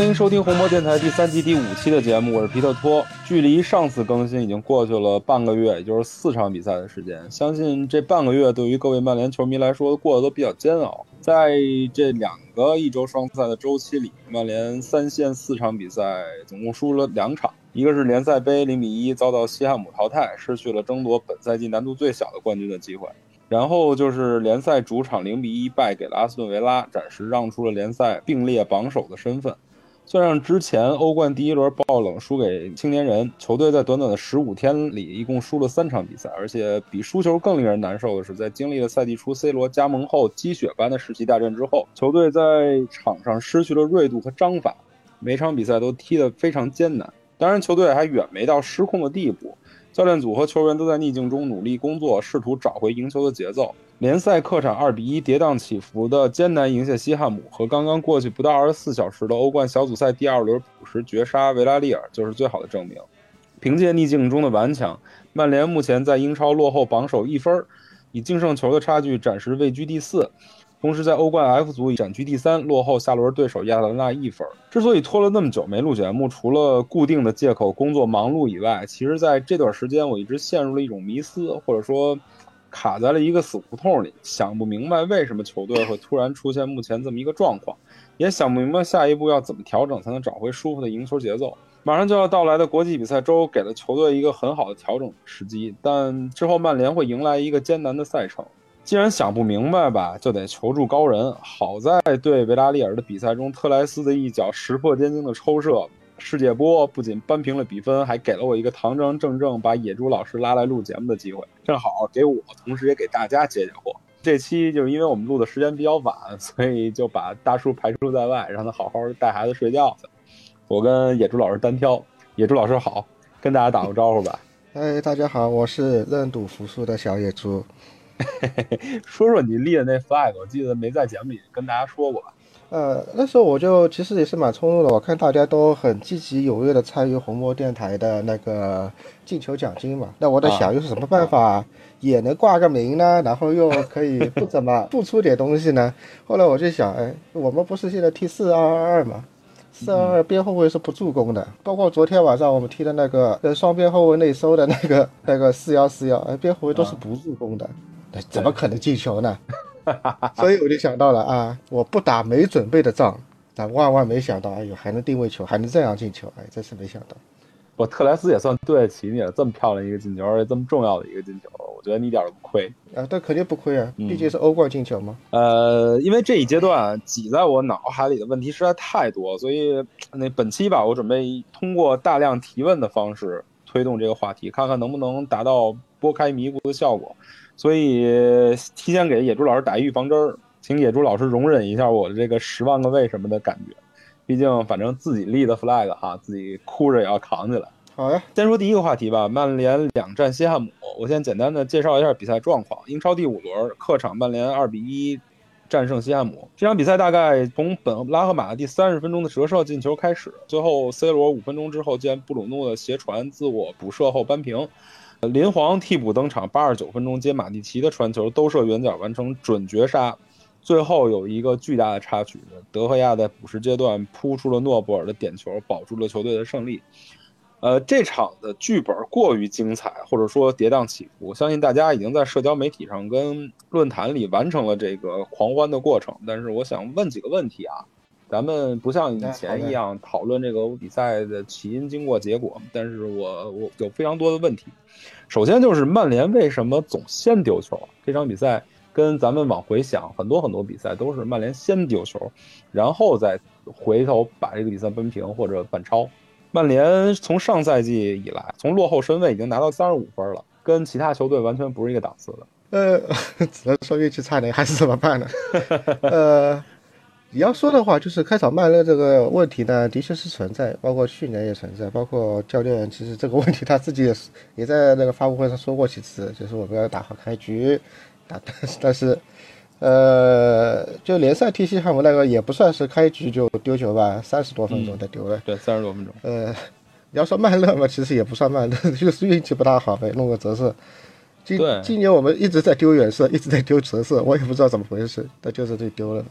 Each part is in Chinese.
欢迎收听红魔电台第三季第五期的节目，我是皮特托。距离上次更新已经过去了半个月，也就是四场比赛的时间。相信这半个月对于各位曼联球迷来说过得都比较煎熬。在这两个一周双赛的周期里，曼联三线四场比赛总共输了两场，一个是联赛杯零比一遭到西汉姆淘汰，失去了争夺本赛季难度最小的冠军的机会。然后就是联赛主场零比一败给了阿斯顿维拉，暂时让出了联赛并列榜首的身份。算上之前欧冠第一轮爆冷输给青年人，球队在短短的十五天里一共输了三场比赛，而且比输球更令人难受的是，在经历了赛季初 C 罗加盟后积雪般的士气大战之后，球队在场上失去了锐度和章法，每场比赛都踢得非常艰难。当然，球队还远没到失控的地步，教练组和球员都在逆境中努力工作，试图找回赢球的节奏。联赛客场二比一跌宕起伏的艰难赢下西汉姆，和刚刚过去不到二十四小时的欧冠小组赛第二轮补时绝杀维拉利尔，就是最好的证明。凭借逆境中的顽强，曼联目前在英超落后榜首一分，以净胜球的差距暂时位居第四。同时，在欧冠 F 组暂居第三，落后下轮对手亚特兰大一分。之所以拖了那么久没录节目，除了固定的借口工作忙碌以外，其实在这段时间我一直陷入了一种迷思，或者说卡在了一个死胡同里，想不明白为什么球队会突然出现目前这么一个状况，也想不明白下一步要怎么调整才能找回舒服的赢球节奏。马上就要到来的国际比赛周给了球队一个很好的调整时机，但之后曼联会迎来一个艰难的赛程。既然想不明白吧，就得求助高人。好在对维拉利尔的比赛中，特莱斯的一脚石破天惊的抽射，世界波不仅扳平了比分，还给了我一个堂堂正正把野猪老师拉来录节目的机会，正好给我，同时也给大家解解惑。这期就是因为我们录的时间比较晚，所以就把大叔排除在外，让他好好带孩子睡觉去。我跟野猪老师单挑，野猪老师好，跟大家打个招呼吧。哎，大家好，我是认赌服输的小野猪。说说你立的那 flag，我记得没在节目里跟大家说过吧？呃，那时候我就其实也是蛮冲动的，我看大家都很积极踊跃的参与红魔电台的那个进球奖金嘛，那我在想，用什么办法也能挂个名呢？然后又可以不怎么不出点东西呢？后来我就想，哎，我们不是现在踢四二二二嘛？四二二边后卫是不助攻的，包括昨天晚上我们踢的那个呃双边后卫内收的那个那个四幺四幺，哎，边后卫都是不助攻的。那怎么可能进球呢？所以我就想到了啊，我不打没准备的仗，但万万没想到，哎呦，还能定位球，还能这样进球，哎，真是没想到。我特莱斯也算对得起你了，这么漂亮一个进球，而且这么重要的一个进球，我觉得你一点都不亏啊。但肯定不亏啊，毕竟是欧冠进球嘛。呃，因为这一阶段挤在我脑海里的问题实在太多，所以那本期吧，我准备通过大量提问的方式推动这个话题，看看能不能达到拨开迷雾的效果。所以提前给野猪老师打预防针儿，请野猪老师容忍一下我的这个十万个为什么的感觉。毕竟反正自己立的 flag 哈，自己哭着也要扛起来。好呀，先说第一个话题吧。曼联两战西汉姆，我先简单的介绍一下比赛状况。英超第五轮，客场曼联二比一战胜西汉姆。这场比赛大概从本拉赫马第三十分钟的折射进球开始，最后 C 罗五分钟之后见布鲁诺的斜传自我补射后扳平。林皇替补登场，八十九分钟接马蒂奇的传球，兜射远角完成准绝杀。最后有一个巨大的插曲，德赫亚在补时阶段扑出了诺布尔的点球，保住了球队的胜利。呃，这场的剧本过于精彩，或者说跌宕起伏，相信大家已经在社交媒体上跟论坛里完成了这个狂欢的过程。但是我想问几个问题啊。咱们不像以前一样讨论这个比赛的起因、经过、结果，但是我我有非常多的问题。首先就是曼联为什么总先丢球？这场比赛跟咱们往回想，很多很多比赛都是曼联先丢球，然后再回头把这个比赛扳平或者反超。曼联从上赛季以来，从落后身位已经拿到三十五分了，跟其他球队完全不是一个档次的。呃，只能说运气差点，还是怎么办呢？呃。你要说的话，就是开场慢热这个问题呢，的确是存在，包括去年也存在，包括教练其实这个问题他自己也是也在那个发布会上说过几次，就是我们要打好开局，打 但是，呃，就联赛踢西汉姆那个也不算是开局就丢球吧，三十多分钟的丢了，对，三十多分钟。呃，你要说慢热嘛，其实也不算慢热，就是运气不大好呗，弄个折射。今今年我们一直在丢远射，一直在丢折射，我也不知道怎么回事，但就是这丢了的。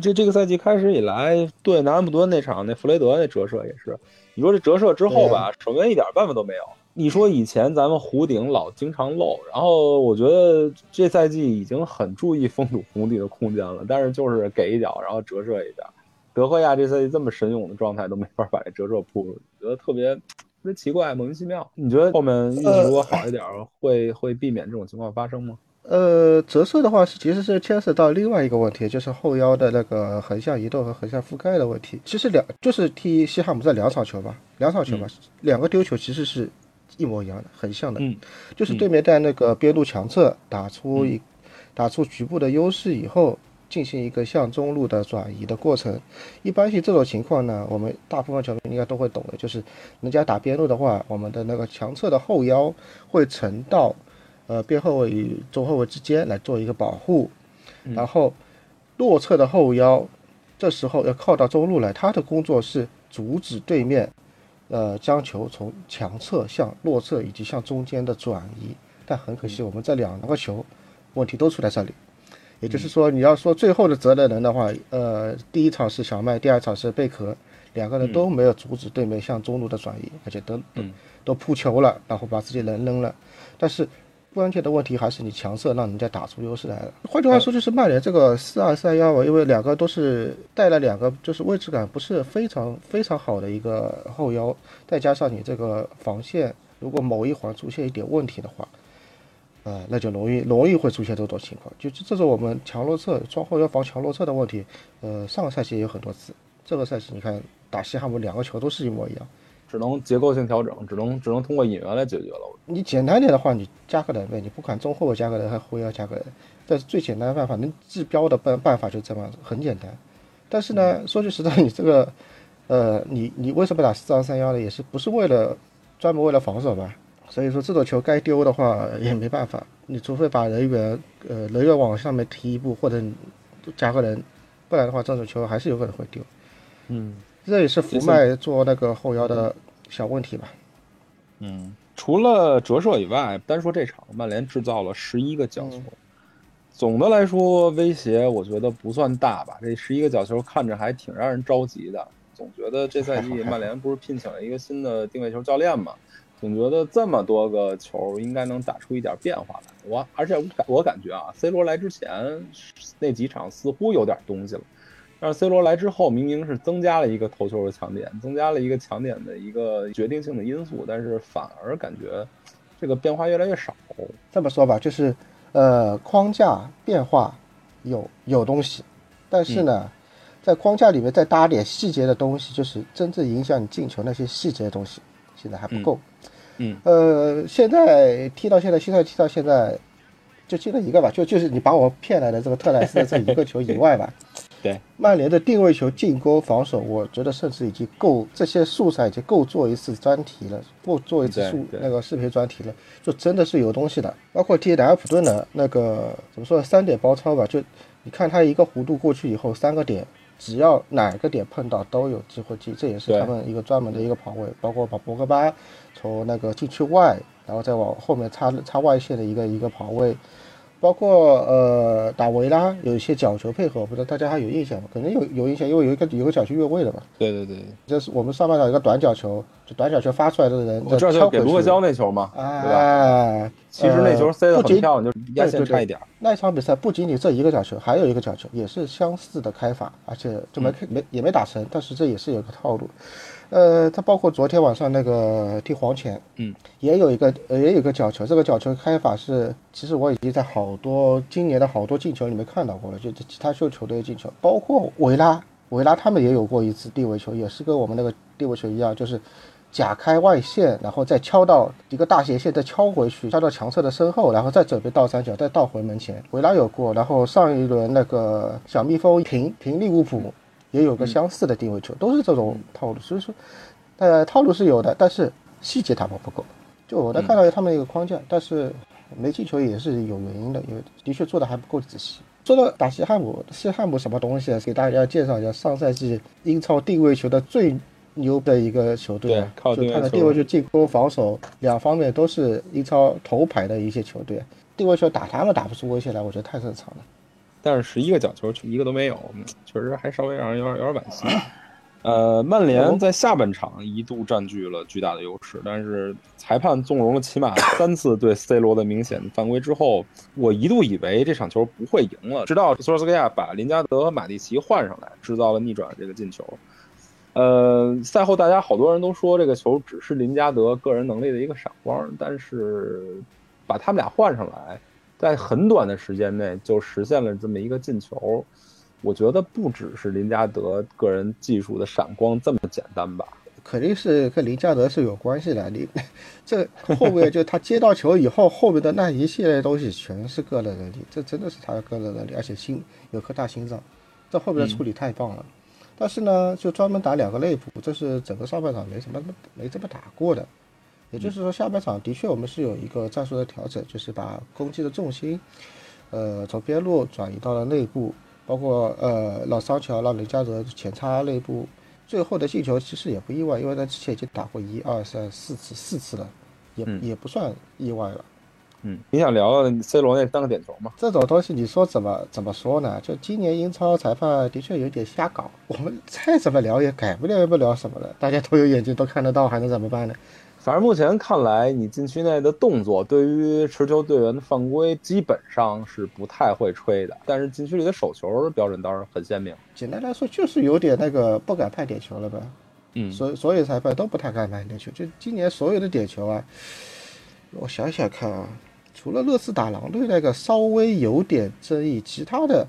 这这个赛季开始以来，对南安普顿那场那弗雷德那折射也是，你说这折射之后吧，守门员一点办法都没有。你说以前咱们弧顶老经常漏，然后我觉得这赛季已经很注意封堵红底的空间了，但是就是给一脚然后折射一下。德赫亚这赛季这么神勇的状态都没法把这折射扑出去，觉得特别特别奇怪，莫名其妙。你觉得后面运气如果好一点，会会避免这种情况发生吗？呃，折射的话是其实是牵涉到另外一个问题，就是后腰的那个横向移动和横向覆盖的问题。其实两就是踢西汉姆这两场球吧，两场球吧，两个丢球其实是一模一样的，很像的。嗯，就是对面在那个边路强侧打出一、打出局部的优势以后，进行一个向中路的转移的过程。一般性这种情况呢，我们大部分球迷应该都会懂的，就是人家打边路的话，我们的那个强侧的后腰会沉到。呃，边后卫与中后卫之间来做一个保护，然后落侧的后腰，这时候要靠到中路来，他的工作是阻止对面，呃，将球从强侧向落侧以及向中间的转移。但很可惜，我们这两个球问题都出在这里。也就是说，你要说最后的责任人的话，呃，第一场是小麦，第二场是贝壳，两个人都没有阻止对面向中路的转移，而且都都都扑球了，然后把自己人扔了，但是。关键的问题还是你强侧让人家打出优势来了。换句话说，就是曼联这个四二三幺，因为两个都是带了两个，就是位置感不是非常非常好的一个后腰，再加上你这个防线，如果某一环出现一点问题的话，呃，那就容易容易会出现这种情况。就这是我们强弱侧双后腰防强弱侧的问题。呃，上个赛季也有很多次，这个赛季你看打西汉姆两个球都是一模一样。只能结构性调整，只能只能通过引援来解决了。你简单点的话，你加个人呗，你不管中后卫加个人还是后腰加个人，但是最简单的办法，能治标的办办法就这么很简单。但是呢，说句实在，你这个，呃，你你为什么打四二三幺呢？也是不是为了专门为了防守吧？所以说这种球该丢的话也没办法，你除非把人员呃人员往上面提一步，或者加个人，不然的话这种球还是有可能会丢。嗯。这也是福麦做那个后腰的小问题吧。嗯，除了折射以外，单说这场，曼联制造了十一个角球。总的来说，威胁我觉得不算大吧。这十一个角球看着还挺让人着急的。总觉得这赛季 曼联不是聘请了一个新的定位球教练嘛？总觉得这么多个球应该能打出一点变化来。我而且我感我感觉啊，C 罗来之前那几场似乎有点东西了。但是 C 罗来之后，明明是增加了一个头球的强点，增加了一个强点的一个决定性的因素，但是反而感觉这个变化越来越少。这么说吧，就是呃，框架变化有有东西，但是呢，在框架里面再搭点细节的东西，就是真正影响你进球那些细节的东西，现在还不够。嗯，呃，现在踢到现在，现在踢到现在，就进了一个吧，就就是你把我骗来的这个特莱斯的这一个球以外吧。对曼联的定位球、进攻、防守，我觉得甚至已经够这些素材已经够做一次专题了，够做一次素那个视频专题了，就真的是有东西的。包括踢南安普顿的那个怎么说三点包抄吧，就你看他一个弧度过去以后，三个点只要哪个点碰到都有机会进，这也是他们一个专门的一个跑位。包括把博格巴从那个禁区外，然后再往后面插插外线的一个一个跑位。包括呃打维拉有一些角球配合，不知道大家还有印象吗？可能有有印象，因为有一个有个角球越位的嘛。对对对，就是我们上半场一个短角球，就短角球发出来的人，我知道就给卢克肖那球嘛，对吧？其实那球塞得很漂亮，就是压线差一点。那一场比赛不仅仅这一个角球，还有一个角球也是相似的开法，而且就没没也没打成，但是这也是有个套路。呃，它包括昨天晚上那个踢黄潜，嗯，也有一个呃，也有个角球。这个角球开法是，其实我已经在好多今年的好多进球里面看到过了，就其他球球队的进球，包括维拉，维拉他们也有过一次定位球，也是跟我们那个定位球一样，就是假开外线，然后再敲到一个大斜线，再敲回去，敲到强侧的身后，然后再准备倒三角，再倒回门前。维拉有过，然后上一轮那个小蜜蜂平平利物浦。也有个相似的定位球，都是这种套路，所以说，呃，套路是有的，但是细节打磨不够。就我能看到他们一个框架，但是没进球也是有原因的，因为的确做的还不够仔细。说到打西汉姆，西汉姆什么东西啊？给大家介绍一下，上赛季英超定位球的最牛的一个球队就他的定位球、进攻、防守两方面都是英超头牌的一些球队，定位球打他们打不出威胁来，我觉得太正常了。但是十一个角球却一个都没有，嗯确实还稍微让人有点有点惋惜。呃，曼联在下半场一度占据了巨大的优势，但是裁判纵容了起码 三次对 C 罗的明显犯规之后，我一度以为这场球不会赢了，直到索尔斯克亚把林加德和马蒂奇换上来，制造了逆转这个进球。呃，赛后大家好多人都说这个球只是林加德个人能力的一个闪光，但是把他们俩换上来，在很短的时间内就实现了这么一个进球，我觉得不只是林加德个人技术的闪光这么简单吧。肯定是跟林加德是有关系的。你这后面就他接到球以后，后面的那一系列东西全是个人能力，这真的是他的个人能力，而且心有颗大心脏，这后面的处理太棒了。但是呢，就专门打两个内部，这是整个上半场没什么没这么打过的。也就是说，下半场的确我们是有一个战术的调整，就是把攻击的重心，呃，从边路转移到了内部，包括呃老桑乔让雷加德前插内部，最后的进球其实也不意外，因为他之前已经打过一二三四次四次了，也、嗯也不算意外了。嗯，你想聊聊 C 罗那三个点球吗？这种东西你说怎么怎么说呢？就今年英超裁判的确有点瞎搞，我们再怎么聊也改不了不了什么了，大家都有眼睛都看得到，还能怎么办呢？反正目前看来，你禁区内的动作对于持球队员的犯规基本上是不太会吹的，但是禁区里的手球标准倒是很鲜明。简单来说就是有点那个不敢判点球了呗。嗯所所有裁判都不太敢判点球，就今年所有的点球啊，我想想看啊，除了热刺打狼队那个稍微有点争议，其他的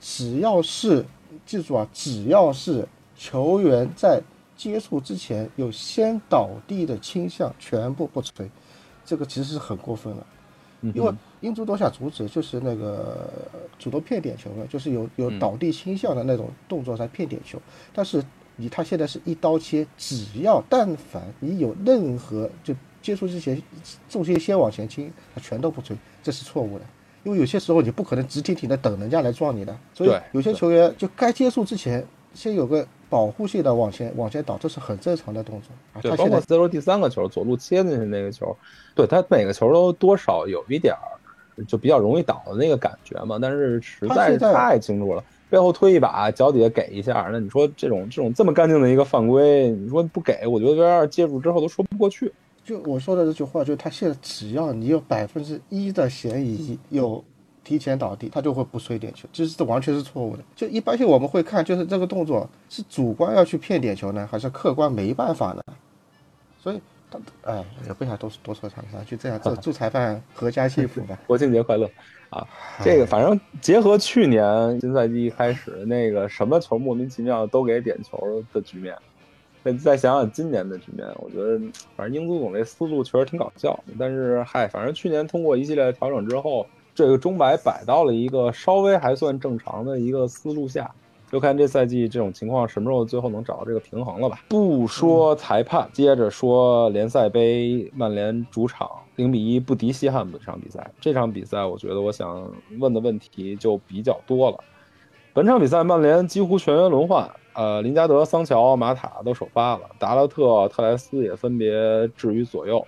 只要是记住啊，只要是球员在接触之前有先倒地的倾向，全部不吹，这个其实是很过分了。嗯因为英足多想阻止就是那个主动骗点球嘛，就是有有倒地倾向的那种动作才骗点球。但是你他现在是一刀切，只要但凡你有任何就接触之前重心先往前倾，他全都不吹，这是错误的。因为有些时候你不可能直挺挺的等人家来撞你的，所以有些球员就该接触之前先有个保护性的往前往前倒，这是很正常的动作啊。对，包括他现在 C 罗第三个球左路切进去那个球，对他每个球都多少有一点儿就比较容易倒的那个感觉嘛，但是实在是太清楚了，背后推一把，脚底下给一下，那你说这种这种这么干净的一个犯规，你说不给，我觉得 VAR 接住之后都说不过去。就我说的这句话，就是他现在只要你有百分之一的嫌疑有提前倒地，他就会不吹点球，其实这完全是错误的。就一般性我们会看，就是这个动作是主观要去骗点球呢，还是客观没办法呢？所以他哎也不想多多说长啥，就这样，祝祝裁判阖家幸福吧。国庆节快乐啊！这个反正结合去年新赛季一开始那个什么球莫名其妙都给点球的局面，再再想想今年的局面，我觉得反正英足总这思路确实挺搞笑。但是嗨，反正去年通过一系列调整之后，这个钟摆摆到了一个稍微还算正常的一个思路下。就看这赛季这种情况什么时候最后能找到这个平衡了吧。不说裁判，接着说联赛杯，曼联主场零比一不敌西汉姆这场比赛。这场比赛，我觉得我想问的问题就比较多了。本场比赛，曼联几乎全员轮换，呃，林加德、桑乔、马塔都首发了，达拉特、特莱斯也分别置于左右。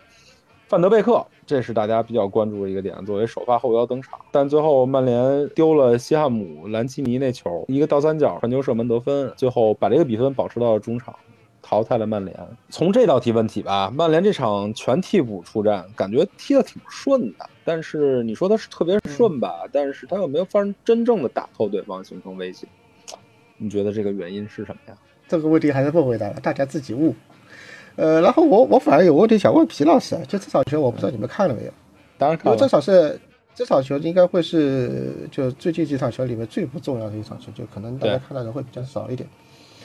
范德贝克，这是大家比较关注的一个点，作为首发后腰登场，但最后曼联丢了西汉姆兰奇尼那球，一个倒三角传球射门得分，最后把这个比分保持到了中场，淘汰了曼联。从这道题问题吧，曼联这场全替补出战，感觉踢得挺顺的，但是你说他是特别顺吧，但是他又没有发生真正的打透对方，形成威胁。你觉得这个原因是什么呀？这个问题还是不回答了，大家自己悟。呃，然后我我反而有问题想问皮老师，啊，就这场球我不知道你们看了没有？当然看了，这场是这场球应该会是就最近几场球里面最不重要的一场球，就可能大家对看的人会比较少一点。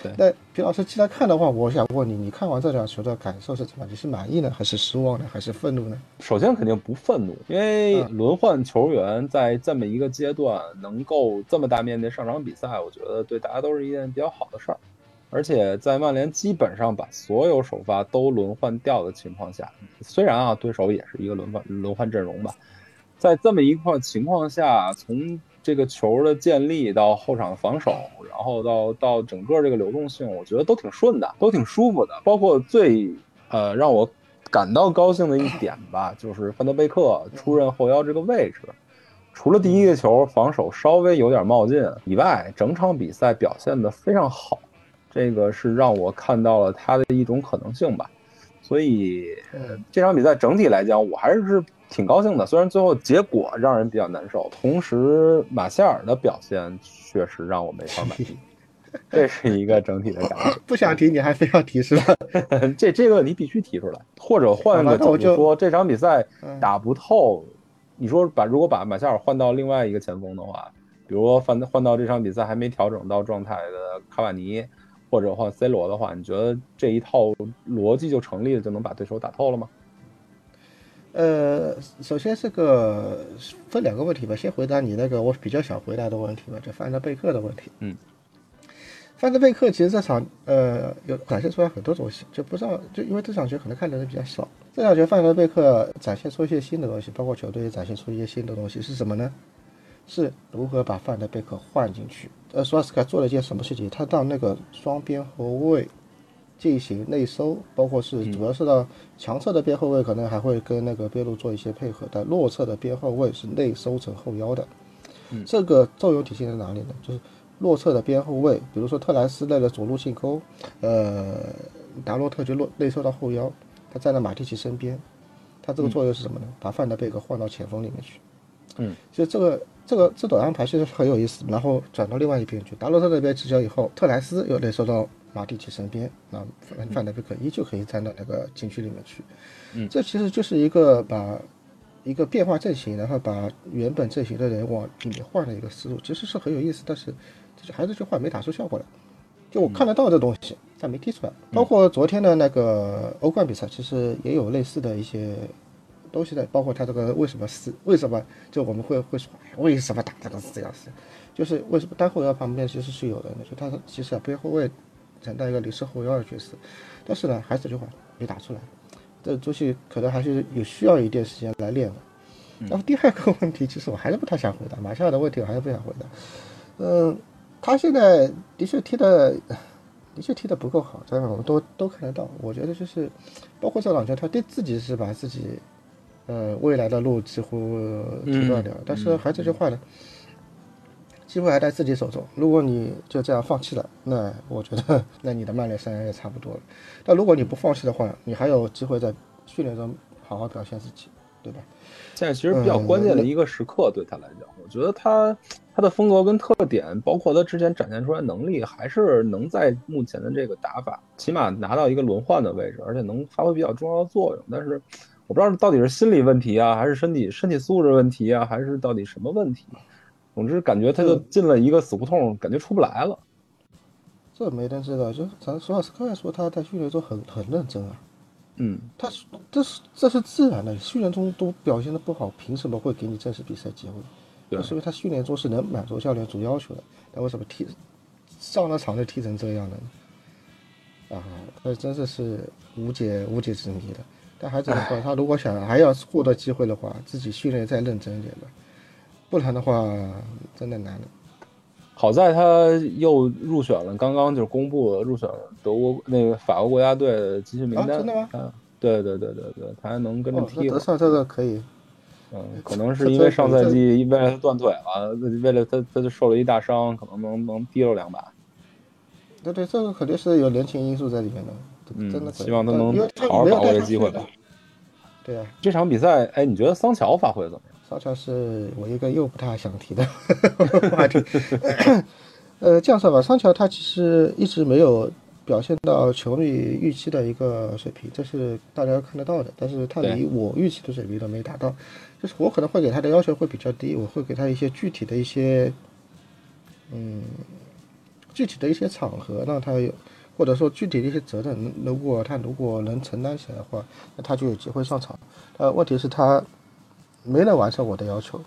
对那皮老师既然看的话，我想问你，你看完这场球的感受是怎么？你是满意呢，还是失望呢，还是愤怒呢？首先肯定不愤怒，因为轮换球员在这么一个阶段能够这么大面积上场比赛，我觉得对大家都是一件比较好的事儿。而且在曼联基本上把所有首发都轮换掉的情况下，虽然啊对手也是一个轮换轮换阵容吧，在这么一块情况下，从这个球的建立到后场防守，然后到到整个这个流动性，我觉得都挺顺的，都挺舒服的。包括最呃让我感到高兴的一点吧，就是范德贝克出任后腰这个位置，除了第一个球防守稍微有点冒进以外，整场比赛表现得非常好，这个是让我看到了他的一种可能性吧。所以呃这场比赛整体来讲，我还是挺高兴的。虽然最后结果让人比较难受，同时马夏尔的表现确实让我没法满意，这是一个整体的感觉。不想提你还非要提是吧？这这个问题必须提出来，或者换个角度说，这场比赛嗯打不透。你说把如果把马夏尔换到另外一个前锋的话，比如说换换到这场比赛还没调整到状态的卡瓦尼，或者换 C 罗的话，你觉得这一套逻辑就成立了，就能把对手打透了吗？呃，首先这个分两个问题吧，先回答你那个我比较想回答的问题吧，就范德贝克的问题。嗯，范德贝克其实这场呃有展现出来很多东西，就不知道就因为这场球可能看的人比较少，这场球范德贝克展现出一些新的东西，包括球队也展现出一些新的东西是什么呢？是如何把范德贝克换进去。呃，索尔斯克亚做了一件什么事情？他到那个双边后卫进行内收，包括是主要是到强侧的边后卫，可能还会跟那个边路做一些配合，但弱侧的边后卫是内收成后腰的。这个作用体现在哪里呢？就是弱侧的边后卫，比如说特莱斯为了左路进攻，呃，达洛特就落内收到后腰，他站在马蒂奇身边，他这个作用是什么呢？把范德贝克换到前锋里面去。嗯，其实这个这个这种安排其实很有意思。然后转到另外一边去，达洛特那边执教以后，特莱斯又内收到马蒂奇身边，那范范德贝克依旧可以站到那个禁区里面去。嗯这其实就是一个把一个变化阵型，然后把原本阵型的人往里面换的一个思路，其实是很有意思。但是这还是这句话没打出效果来。就我看得到这东西，但没踢出来。包括昨天的那个欧冠比赛，其实也有类似的一些东西的，包括他这个为什么是为什么就我们会会说，哎，为什么打这个四幺四？就是为什么单后腰旁边其实是有的，就他其实啊边后卫承担一个临时后腰的角色，但是呢，还是这句话没打出来。这东西可能还是有需要一点时间来练的。然后第二个问题，其实我还是不太想回答马夏尔的问题，我还是不想回答。嗯，他现在的确踢的，的确踢的不够好，这个我们都都看得到。我觉得就是，包括这两球，他对自己是把自己，呃，未来的路几乎停断掉了。但是还这句话呢，机会还在自己手中。如果你就这样放弃了，那我觉得 那你的曼联生涯也差不多了。但如果你不放弃的话，你还有机会在训练中好好表现自己，对吧？现在其实比较关键的一个时刻，对他来讲，我觉得他他的风格跟特点，包括他之前展现出来能力，还是能在目前的这个打法，起码拿到一个轮换的位置，而且能发挥比较重要的作用。但是我不知道到底是心理问题啊，还是身体身体素质问题啊，还是到底什么问题？总之感觉他就进了一个死胡同，感觉出不来了。这没人知道，就咱索尔斯克亚说他在训练中很很认真啊，嗯，他这是这是自然的，训练中都表现的不好，凭什么会给你正式比赛机会？对是因为他训练中是能满足教练组要求的，那为什么踢上了场就踢成这样的呢？啊，那真的是无解无解之谜的。但还是的话，他如果想还要获得机会的话，自己训练再认真一点吧，不然的话真的难了。好在他又入选了，刚刚就是公布了入选了德国那个法国国家队的集训名单。啊真的吗啊？对对对对对，他还能跟着踢了。德尚这个可以，嗯，可能是因为上赛季为了他断腿了，为了他他就受了一大伤，可能能能提溜两把。对对，这个肯定是有人情因素在里面的，嗯真的。希望他能好好把握这机会吧。对啊，这场比赛，哎，你觉得桑乔发挥得怎么样？桑乔是我一个又不太想提的 话题。呃，这样说吧，桑乔他其实一直没有表现到球迷预期的一个水平，这是大家看得到的。但是他离我预期的水平都没达到，就是我可能会给他的要求会比较低，我会给他一些具体的一些，嗯，具体的一些场合让他有，或者说具体的一些责任，如果他如果能承担起来的话，那他就有机会上场。呃，问题是他没能完成我的要求。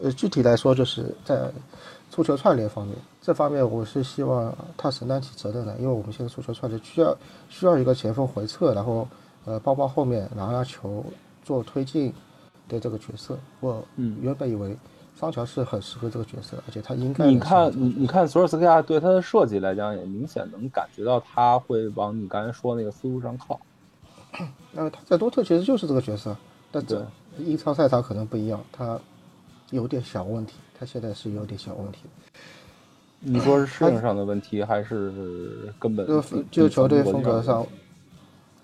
呃，具体来说，就是在足球串联方面，这方面我是希望他承担起责任的，因为我们现在足球串联需要需要一个前锋回撤，然后呃包包后面拿拿球做推进的这个角色。我嗯原本以为桑乔是很适合这个角色，而且他应该你看你你看索尔斯克亚对他的设计来讲，也明显能感觉到他会往你刚才说那个思路上靠。呃，他在多特其实就是这个角色，但对这英超赛场可能不一样，他有点小问题，他现在是有点小问题。你说是适应上的问题，还是根本就就球队风格上，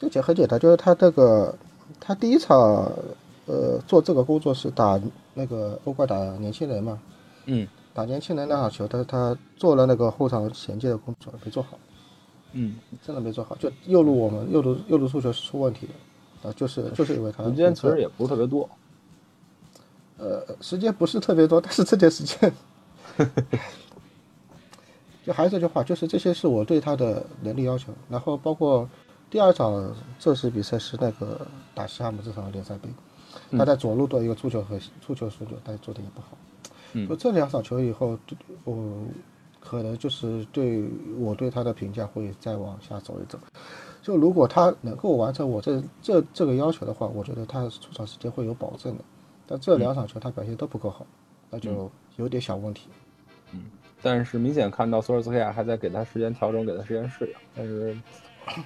这简很简单，就是他这个他第一场呃做这个工作是打那个欧冠打年轻人嘛，嗯。打年轻人那场球，他他做了那个后场衔接的工作没做好，嗯，真的没做好，就右路我们右路右路诉求是出问题的，啊，就是就是因为他时间其实也不是特别多。呃，时间不是特别多，但是这点时间，就还是这句话，就是这些是我对他的能力要求。然后包括第二场正式比赛是那个打西汉姆这场联赛杯，他在左路的一个出球和出球速度，但是做的也不好。嗯就这两场球以后，我可能就是对我对他的评价会再往下走一走。就如果他能够完成我这这这个要求的话，我觉得他出场时间会有保证的。但这两场球他表现都不够好，那就有点小问题。嗯但是明显看到索尔斯克亚还在给他时间调整，给他时间适应，但是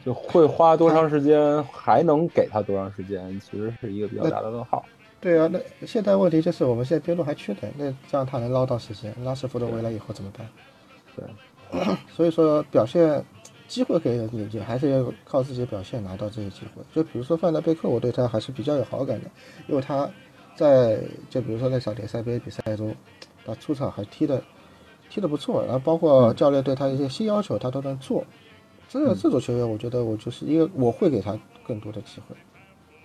就会花多长时间，还能给他多长时间，其实是一个比较大的问号。对啊，那现在问题就是我们现在边路还缺人，那这样他能捞到时间，拉什福德回来以后怎么办？对，所以说表现机会给你，也还是要靠自己表现拿到这些机会。就比如说范德贝克，我对他还是比较有好感的，因为他在就比如说那场联赛杯比赛中，他出场还踢的踢的不错，然后包括教练对他一些新要求，他都能做。这这种球员，我觉得我就是因为我会给他更多的机会。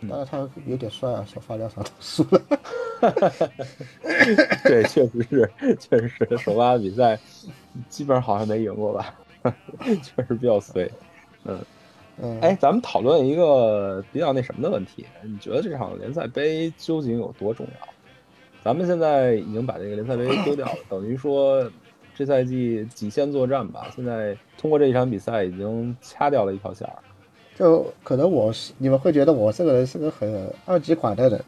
当然他有点帅啊，小发两场都输了。对，确实是，确实是首发比赛基本上好像没赢过吧，确实比较衰。嗯，嗯，哎，咱们讨论一个比较那什么的问题，你觉得这场联赛杯究竟有多重要？咱们现在已经把这个联赛杯丢掉了，等于说这赛季极限作战吧，现在通过这一场比赛已经掐掉了一条线儿。就可能我是你们会觉得我这个人是个很二极款的人，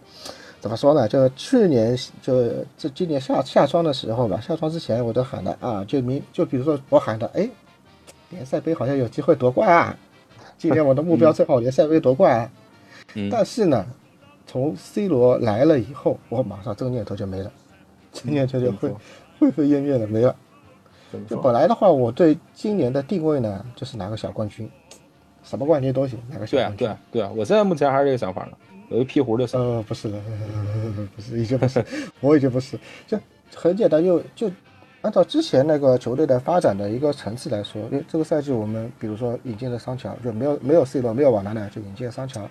怎么说呢？就去年就这今年夏夏窗的时候吧，夏窗之前我都喊的啊，就明就比如说我喊的，哎，联赛杯好像有机会夺冠啊，今年我的目标 正好联赛杯夺冠啊。嗯但是呢，从 C 罗来了以后，我马上这个念头就没了，这个念头就灰灰飞烟灭的没了。就？本来的话，我对今年的定位呢，就是拿个小冠军，什么冠军都行，拿个小对啊冠，军。对啊，对啊，我现在目前还是这个想法呢，有一屁壶就行。呃，不是的，不是，已经不是，我已经不是，就很简单，就就按照之前那个球队的发展的一个层次来说，因为这个赛季我们比如说引进了桑乔，就没有没有 C 罗，没有瓦纳纳，就引进了桑乔，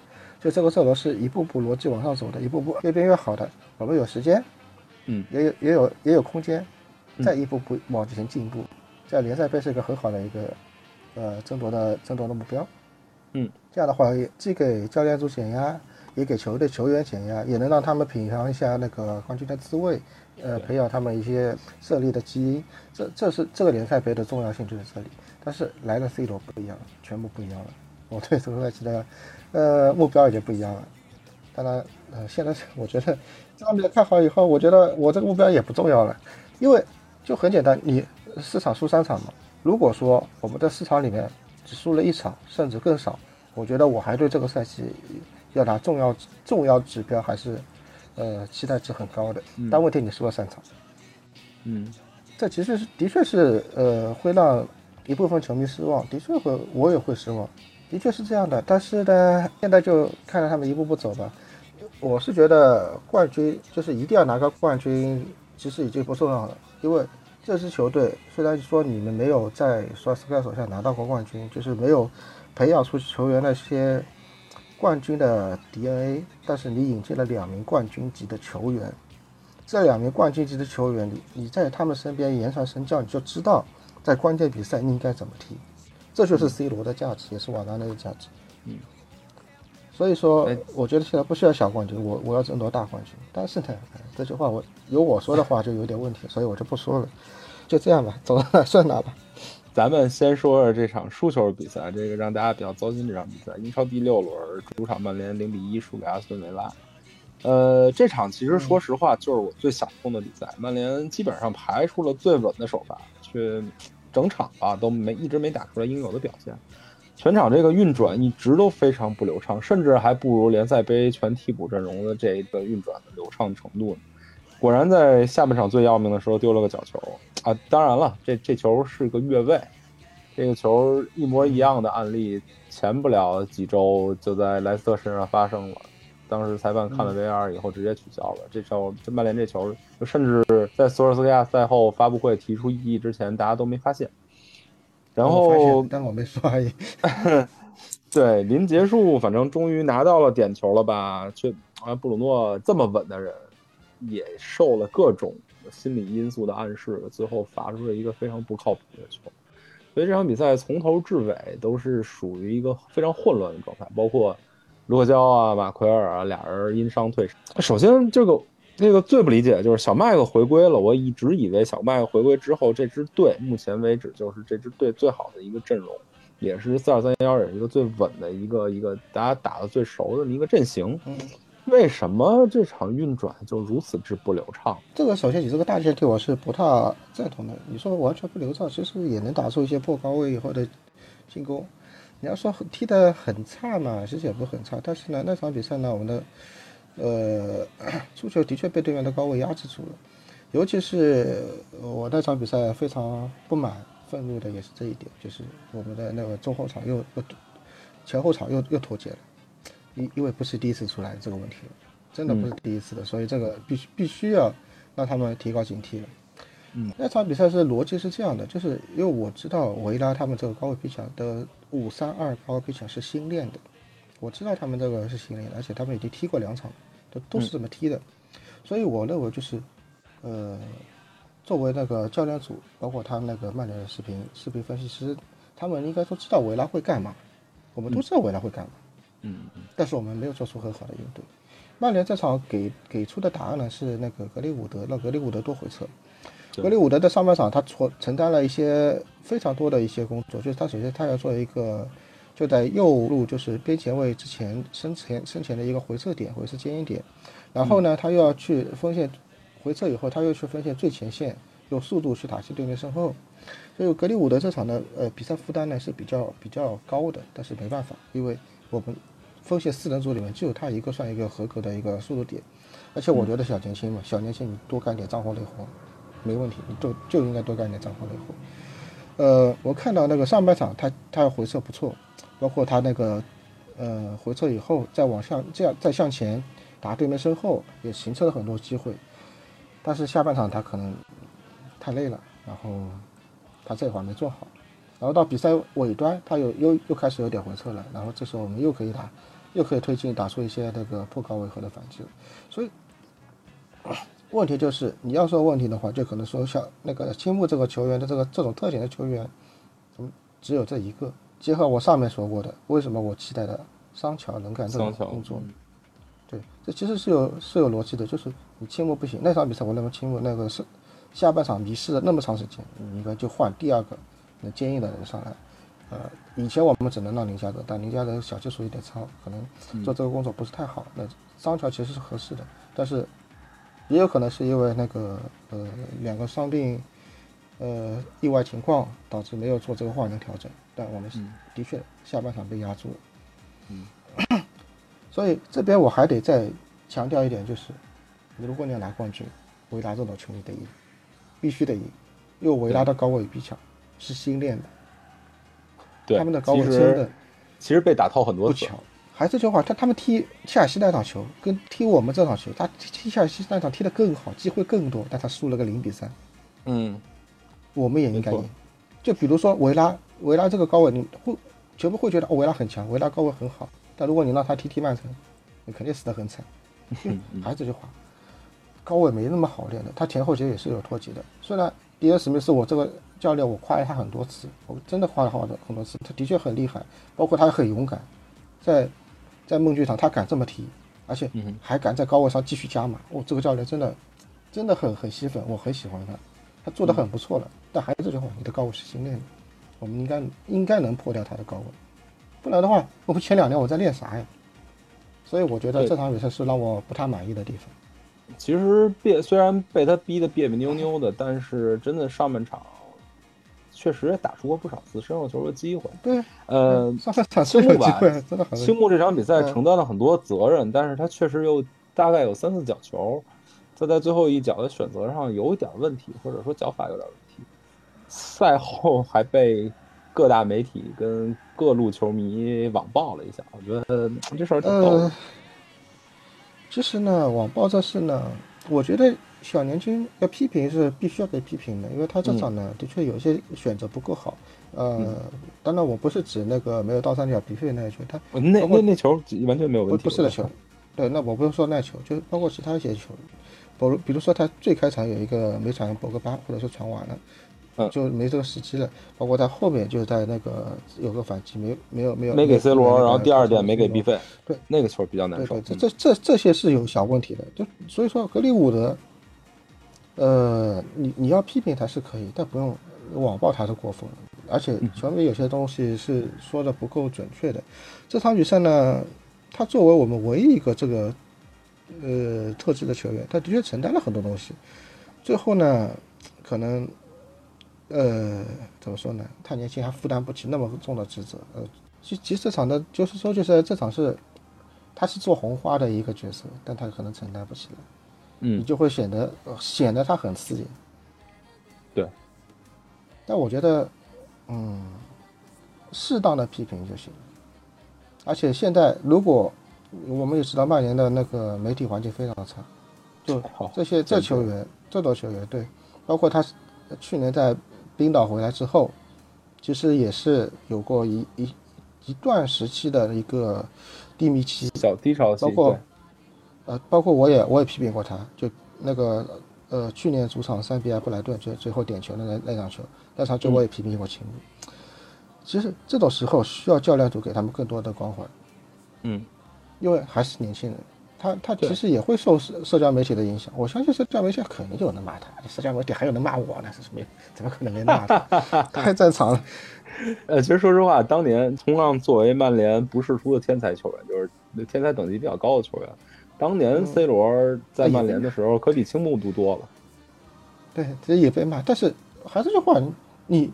就这个赛罗是一步步逻辑往上走的，一步步越变越好的，我们有时间，嗯，也有也有也有空间，再一步步往前进步，这样联赛杯是一个很好的一个呃争夺的争夺的目标。嗯，这样的话，也既给教练组减压，也给球队球员减压，也能让他们品尝一下那个冠军的滋味，呃，培养他们一些胜利的基因。这这是这个联赛杯的重要性就在这里。但是来了 C 罗不一样了，全部不一样了。我对这个赛季的呃目标已经不一样了。当然，呃，现在是我觉得这场比赛看好以后，我觉得我这个目标也不重要了，因为就很简单，你四场输三场嘛。如果说我们在四场里面只输了一场，甚至更少，我觉得我还对这个赛季要拿重要重要指标还是呃期待值很高的。但问题你输了三场，嗯，这其实是的确是呃会让一部分球迷失望，的确会我也会失望，的确是这样的。但是呢，现在就看着他们一步步走吧。我是觉得冠军就是一定要拿个冠军，其实已经不重要了，因为这支球队虽然说你们没有在索斯克亚手下拿到过冠军，就是没有培养出球员那些冠军的 DNA，但是你引进了两名冠军级的球员，这两名冠军级的球员，你你在他们身边言传身教，你就知道在关键比赛应该怎么踢，这就是 C 罗的价值，也是瓦纳内的价值。嗯，所以说哎，我觉得现在不需要小冠军，我我要争夺大冠军。但是呢，哎这句话我由我说的话就有点问题，所以我就不说了。就这样吧，走到哪算哪吧。咱们先说说这场输球比赛，这个让大家比较糟心这场比赛，英超第六轮主场曼联零比一输给阿斯顿维拉。呃，这场其实说实话就是我最想通的比赛，曼联基本上排出了最稳的首发，却整场吧都没一直没打出来应有的表现，全场这个运转一直都非常不流畅，甚至还不如联赛杯全替补阵容的这个运转的流畅程度呢。果然在下半场最要命的时候丢了个角球啊！当然了，这这球是个越位，这个球一模一样的案例前不了几周就在莱斯特身上发生了。当时裁判看了 VR 以后直接取消了这球，这曼联这球，甚至在索尔斯克亚赛后发布会提出异议之前，大家都没发现。然后现，但我没说而已。对，临结束，反正终于拿到了点球了吧？却啊，布鲁诺这么稳的人，也受了各种心理因素的暗示，最后罚出了一个非常不靠谱的球。所以这场比赛从头至尾都是属于一个非常混乱的状态，包括卢克肖啊、马奎尔啊俩人因伤退场。首先，这个这个最不理解就是小麦克回归了，我一直以为小麦克回归之后，这支队目前为止就是这支队最好的一个阵容。也是四二三幺，也是一个最稳的一个一个大家打的最熟的一个阵型。嗯，为什么这场运转就如此之不流畅？这个首先你这个大前提我是不太赞同的。你说完全不流畅，其实也能打出一些破高位以后的进攻。你要说踢得很差嘛，其实也不是很差。但是呢，那场比赛呢，我们的呃 出球的确被对面的高位压制住了。尤其是我那场比赛非常不满、愤怒的也是这一点，就是我们的那个中后场又又前后场又又脱节了，因因为不是第一次出来这个问题了，真的不是第一次了，所以这个必须必须要让他们提高警惕了。嗯，那场比赛是逻辑是这样的，就是因为我知道维拉他们这个高位逼抢的五三二高位逼抢是新练的，我知道他们这个是新练的，而且他们已经踢过两场，都都是这么踢的，所以我认为就是，呃，作为那个教练组，包括他们那个曼联的视频视频分析师，他们应该都知道维拉会干嘛，我们都知道维拉会干嘛，嗯，但是我们没有做出很好的应对。曼联这场给给出的答案呢是那个格里伍德，让格里伍德多回撤。格里伍德在上半场他承承担了一些非常多的一些工作，就是他首先他要做一个就在右路就是边前卫之前身前身前的一个回撤点或者是接应点，然后呢他又要去锋线回撤以后他又去锋线最前线用速度去打击对面身后，所以格里伍德这场的呃比赛负担呢是比较比较高的，但是没办法，因为我们锋线四人组里面只有他一个算一个合格的一个速度点，而且我觉得小年轻嘛，小年轻你多干点脏活累活没问题，你就就应该多干点脏活累活。呃，我看到那个上半场他他回撤不错，包括他那个呃回撤以后再往上这样再向前打对面身后也形成了很多机会，但是下半场他可能太累了，然后他这会儿没做好，然后到比赛尾端他又又又开始有点回撤了，然后这时候我们又可以打，又可以推进打出一些那个破高位和的反击了，所以问题就是你要说问题的话，就可能说像那个青木这个球员的这个这种特点的球员，怎么只有这一个？结合我上面说过的，为什么我期待的桑乔能干这种工作？嗯对，这其实是有是有逻辑的，就是你青木不行，那场比赛我认为青木那个是下半场迷失了那么长时间，你应该就换第二个能坚硬的人上来。呃，以前我们只能让林加德，但林加德小技术有点糙，可能做这个工作不是太好。那桑乔其实是合适的，但是也有可能是因为那个呃两个伤病呃意外情况导致没有做这个换人调整，但我们是的确下半场被压住了。嗯，所以这边我还得再强调一点，就是如果你要拿冠军，维拉这种球你得赢，必须得赢，因为维拉的高位逼抢是新练的，对，他们的高位真的其实被打套很多次。还是这句话，他他们踢切尔西那场球跟踢我们这场球，他踢踢切尔西那场踢得更好，机会更多，但他输了个零比三。嗯，我们也应该赢。就比如说维拉，维拉这个高位，你会球迷会觉得哦，维拉很强，维拉高位很好。但如果你让他踢踢曼城，你肯定死得很惨。还是这句话，高位没那么好练的，他前后节也是有脱节的。虽然迪恩史密斯，我这个教练我夸了他很多次，我真的夸了他很多次，他的确很厉害，包括他很勇敢，在在梦剧场他敢这么踢，而且还敢在高位上继续加码。哦，这个教练真的真的很很吸粉，我很喜欢他，他做的很不错了。但还是这句话，你的高位是新练的，我们应该应该能破掉他的高位，不然的话，我们前两年我在练啥呀？所以我觉得这场比赛是让我不太满意的地方。其实别虽然被他逼得别别扭扭的，但是真的上半场确实也打出过不少次身后球的机会。对，呃，上半场是有机会，真的很青木这场比赛嗯承担了很多责任，但是他确实又大概有三四脚球，他在最后一脚的选择上有一点问题，或者说脚法有点问题。赛后还被各大媒体跟各路球迷网暴了一下，我觉得呃这事儿挺逗呃。，其实呢，网暴这事呢，我觉得小年轻要批评是必须要被批评的，因为他这场呢，的确有些选择不够好。呃，当然我不是指那个没有倒三角比费那一球，他呃那那那球完全没有问题，不是的球，对，那我不是说那球，就是包括其他一些球，比如比如说他最开场有一个没传博格巴，或者说传完了，嗯就没这个时机了。包括他后面就在那个有个反击，没没有没有没给 C 罗，然后第二点没给 B 费。对，那个球比较难受。这这这这些是有小问题的，就所以说格里伍德，呃，你你要批评他是可以，但不用网暴他是过分了。而且球迷有些东西是说的不够准确的。这场比赛呢，他作为我们唯一一个这个呃特质的球员，他的确承担了很多东西。最后呢，可能呃怎么说呢？太年轻还负担不起那么重的职责。呃，其其实这场的就是说就是这场是他是做红花的一个角色，但他可能承担不起来，嗯你嗯，就会显得呃显得他很刺激。对。但我觉得，嗯，适当的批评就行了。而且现在，如果我们也知道曼联的那个媒体环境非常的差，就好，这些这球员，这多球员，对，包括他去年在冰岛回来之后，其实也是有过一一一段时期的一个低迷期，小低潮期，包括呃，包括我也我也批评过他，就那个呃去年主场三比二布莱顿最最后点球的那那场球，那场球我也批评过青木。其实这种时候需要教练组给他们更多的关怀，嗯，因为还是年轻人，他他其实也会受社社交媒体的影响。我相信社交媒体肯定有人骂他，社交媒体还有人骂我呢，是什么？怎么可能没骂他？太正常了。呃，其实说实话，当年同样作为曼联不世出的天才球员，就是天才等级比较高的球员，当年 C 罗在曼联的时候可比青木都多了。对，其实也被骂，但是还是这话，你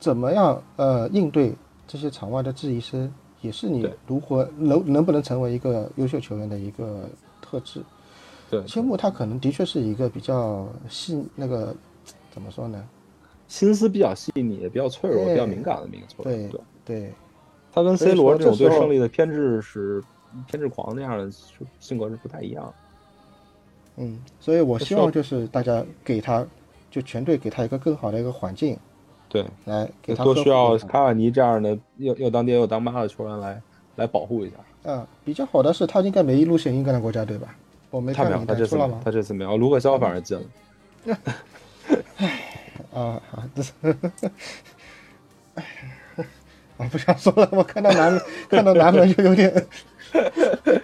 怎么样呃应对这些场外的质疑声，也是你如何能能不能成为一个优秀球员的一个特质。对，青木他可能的确是一个比较细那个怎么说呢？心思比较细腻，也比较脆弱、比较敏感的一个球员。对对他跟 C 罗这种对胜利的偏执是偏执狂那样的性格是不太一样的。嗯，所以我希望就是大家给他，就全队给他一个更好的一个环境，对，来给他多需要卡瓦尼这样的又又当爹又当妈的球员来来保护一下。嗯，比较好的是他应该没入选英格兰国家队吧？我没他没有，看他这次？他这次没有。卢克肖反而进了。啊啊，这是，哎，我不想说了，我看到男 看到男的就有点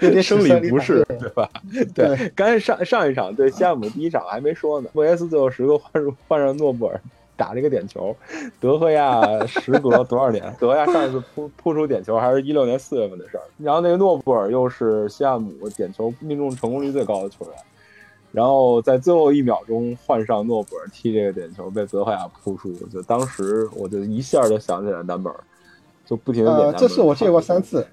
有点生理不适，对对吧？对对，刚才上上一场对西汉姆第一场还没说呢，莫耶斯最后时刻换入换上诺布尔打了一个点球，德赫亚时隔多少年？德赫亚上一次扑扑出点球还是一六年四月份的事儿，然后那个诺布尔又是西汉姆点球命中成功率最高的球员。然后在最后一秒钟换上诺布尔踢这个点球，被德赫亚扑出，就当时我就一下就想起来南门，就不停的呃，这是我见过三次，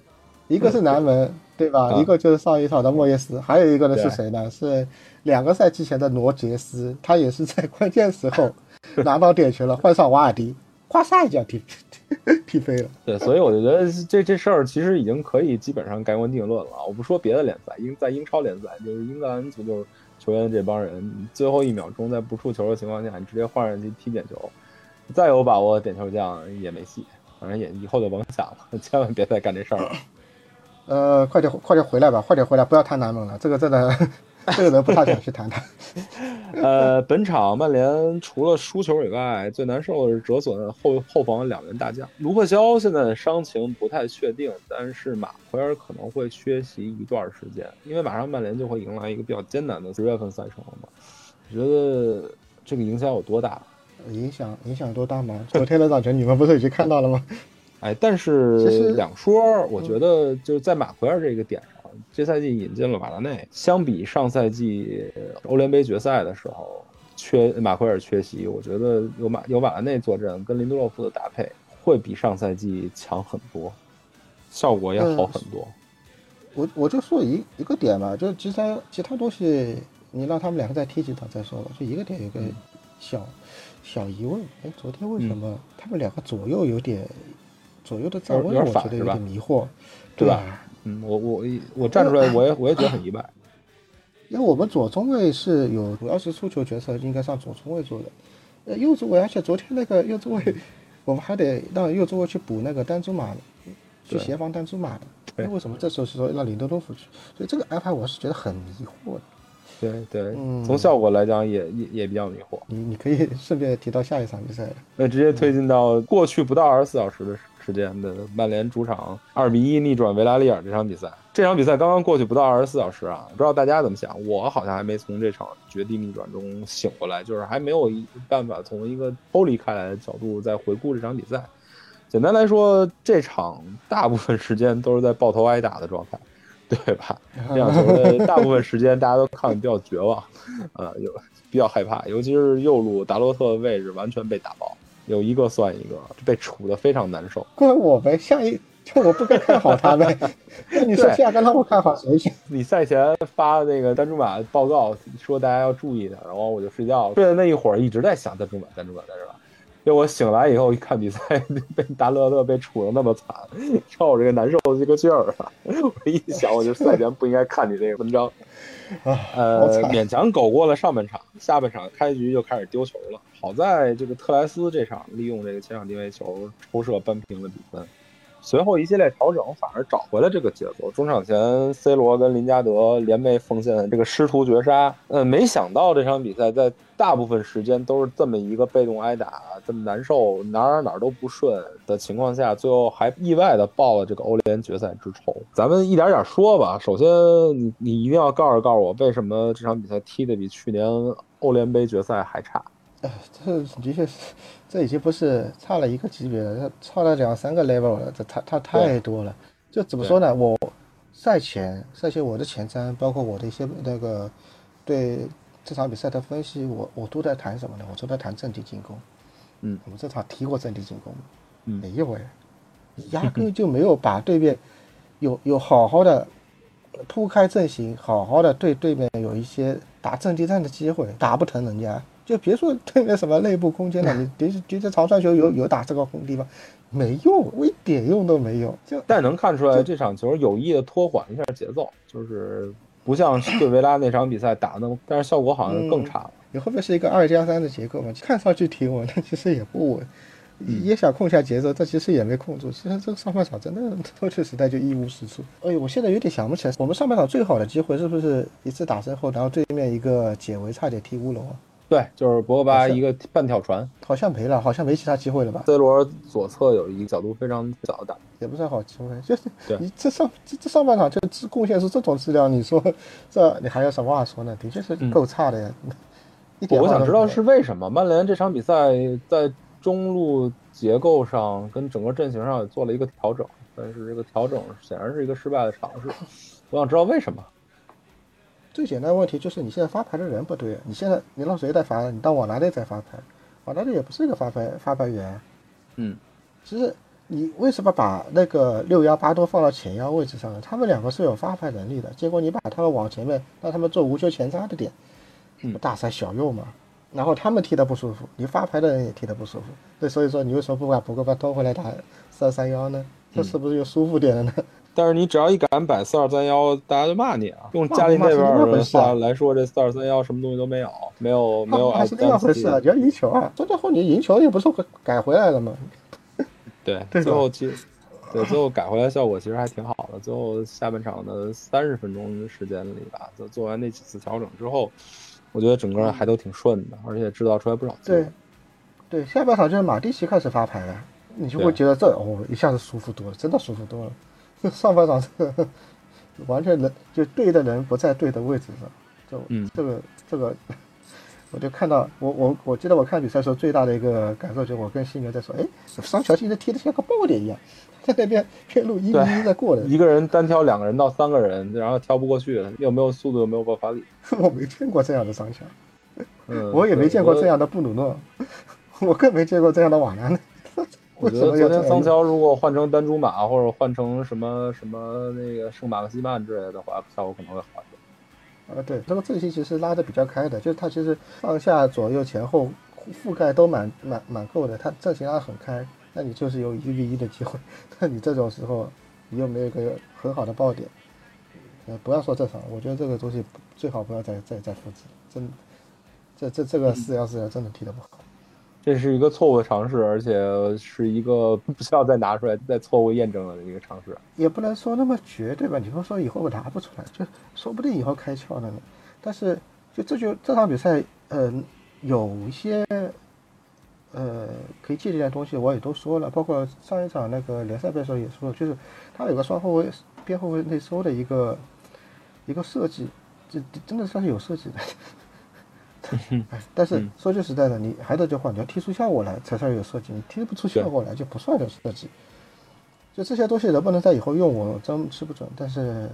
一个是南门，对吧？啊一个就是上一场的莫耶斯，还有一个呢是谁呢？是两个赛季前的罗杰斯，他也是在关键时候 拿到点球了，换上瓦尔迪，咵嚓一脚踢 踢飞了。对，所以我就觉得这这事儿其实已经可以基本上盖棺定论了。我不说别的联赛，英在英超联赛，就是英格兰足球球员这帮人，最后一秒钟在不触球的情况下，你直接换上去踢点球，再有把握点球将也没戏。反正也以后就甭想了，千万别再干这事儿了。呃，快点快点回来吧，快点回来，不要谈南门了，这个真的这个呢不太想去谈谈。呃，本场曼联除了输球以外，最难受的是折损后后防两员大将。卢克肖现在的伤情不太确定，但是马奎尔可能会缺席一段时间，因为马上曼联就会迎来一个比较艰难的十月份赛程了嘛。你觉得这个影响有多大？影响影响多大吗？昨天的早晨你们不是已经看到了吗？哎，但是两说，我觉得就是在马奎尔这个点上，这赛季引进了瓦拉内，相比上赛季欧联杯决赛的时候缺马奎尔缺席，我觉得有马有瓦拉内坐镇跟林德洛夫的搭配会比上赛季强很多，效果也好很多。我我就说一一个点吧，就是其他其他东西，你让他们两个再踢几场再说吧。就一个点有个小、小疑问，哎，昨天为什么他们两个左右有点左右的站位，有点我觉得有点迷惑，对吧吧？嗯，我我我站出来，我也我也觉得很意外。因为我们左中卫是有，主要是出球角色应该上左中卫做的，呃，右中卫，而且昨天那个右中卫，我们还得让右中卫去补那个丹珠马，去协防丹珠马的。那为什么这时候是说让林多多夫去？所以这个安排我是觉得很迷惑的。对对，嗯从效果来讲也也也比较迷惑。你你可以 顺便提到下一场比赛了。那直接推进到过去不到二十四小时的时时间的曼联主场二比一逆转维拉利尔这场比赛。这场比赛刚刚过去不到二十四小时啊，不知道大家怎么想？我好像还没从这场绝地逆转中醒过来，就是还没有办法从一个抽离开来的角度再回顾这场比赛。简单来说，这场大部分时间都是在抱头挨打的状态，对吧？这场球的大部分时间大家都看的比较绝望，呃，有比较害怕，尤其是右路达洛特的位置完全被打爆，有一个算一个，被处的非常难受。怪我呗，下一就我不该看好他呗。那你说下个让我看好谁去？你赛前发那个丹朱马报告说大家要注意的，然后我就睡觉了，睡的那一会儿一直在想丹朱马，丹朱马，丹朱马。结果我醒来以后一看比赛，被达勒特被处的那么惨，让我这个难受的这个劲儿啊！我一想，我就赛前不应该看你这个文章。啊，呃，勉强苟过了上半场，下半场开局就开始丢球了。好在这个特莱斯这场利用这个前场定位球抽射扳平了比分。随后一系列调整反而找回了这个节奏。中场前，C 罗跟林加德联袂奉献这个师徒绝杀。呃，没想到这场比赛在大部分时间都是这么一个被动挨打、这么难受、哪儿哪儿都不顺的情况下，最后还意外的报了这个欧联决赛之仇。咱们一点点说吧。首先，你你一定要告诉告诉我，为什么这场比赛踢得比去年欧联杯决赛还差？这的确是，这已经不是差了一个级别了，这差了两三个 level 了，这差差太多了。就怎么说呢？我赛前赛前我的前瞻，包括我的一些那个对这场比赛的分析，我我都在谈什么呢？我都在谈阵地进攻。嗯，我们这场踢过阵地进攻吗？嗯没有哎，压根就没有把对面 有有好好的铺开阵型，好好的对对面有一些打阵地战的机会，打不疼人家。就别说对面什么内部空间了，你的的确长传球有有打这个空地方，没用，我一点用都没有。就但能看出来这场球有意的拖缓一下节奏，就是不像对维拉那场比赛打的那么，但是效果好像更差了。你会不会是一个二加三的结构嘛？看上去挺稳，但其实也不稳。嗯也想控下节奏，但其实也没控住。其实这个上半场真的多去实在就一无是处。哎呦，我现在有点想不起来，我们上半场最好的机会是不是一次打身后，然后对面一个解围差点踢乌龙啊？对，就是博格巴一个半跳传好像没了，好像没其他机会了吧？，C 罗左侧有一个角度非常小的打，也不算好机会，就是对你这上这这上半场就只贡献出这种质量，你说这你还有什么话说呢？的确是够差的呀。一点我想知道是为什么曼联这场比赛在中路结构上跟整个阵型上也做了一个调整，但是这个调整显然是一个失败的尝试。我想知道为什么。最简单的问题就是你现在发牌的人不对，你现在你让谁在发？你当瓦拉内在发牌，瓦拉内也不是一个发牌发牌员。嗯，其实你为什么把那个六幺八都放到前腰位置上呢？他们两个是有发牌能力的，结果你把他们往前面，让他们做无球前插的点，嗯大材小用嘛。然后他们踢得不舒服，你发牌的人也踢得不舒服。对，所以说你为什么不把博格巴拖回来打四二三幺呢？这是不是又舒服点了呢？但是你只要一敢摆四二三幺，大家就骂你啊！用加林内维尔的话来说，这四二三幺什么东西都没有，没有没有还是另外回事啊！你要赢球啊，到最后你赢球也不是改回来了吗？对，对最后其实对最后改回来效果其实还挺好的。最后下半场的三十分钟时间里吧，就做完那几次调整之后，我觉得整个还都挺顺的，而且制造出来不少机会对。对，下半场就是马蒂奇开始发牌了，你就会觉得这哦一下子舒服多了，真的舒服多了。上半场这个完全人就对的人不在对的位置上，就、嗯这个这个，我就看到我我我记得我看比赛的时候最大的一个感受就是我跟犀牛在说，哎，桑乔现在踢得像个爆点一样，在那边边路一比一在过的，一个人单挑两个人到三个人，然后挑不过去，又没有速度，又没有爆发力。我没见过这样的双桥，嗯，我也没见过这样。样的布鲁诺，我更没见过这样的瓦兰。我觉得昨天？桑乔如果换成丹朱马，或者换成什么什么那个圣马克西曼之类的话，效果可能会好一点。啊，对，这个阵型其实拉的比较开的，就是他其实上下左右前后覆盖都蛮蛮蛮够的，他阵型拉得很开，那你就是有一比一的机会。那你这种时候，你又没有一个很好的爆点，呃，不要说这场，我觉得这个东西最好不要再再再复制，真的，这这这个四幺四幺真的踢得不好。这是一个错误的尝试，而且是一个不需要再拿出来再错误验证的一个尝试。也不能说那么绝对吧，你不说以后我拿不出来，就说不定以后开窍了呢。但是就这就这场比赛，嗯、有一些呃可以借鉴的东西，我也都说了，包括上一场那个联赛的时候也说了，就是它有个双后卫边后卫内收的一个一个设计，这真的算是有设计的。哎 但是嗯说句实在的，你还得句话，你要踢出效果来才算有设计，你踢不出效果来就不算有设计。就这些东西能不能在以后用，我真吃不准。但是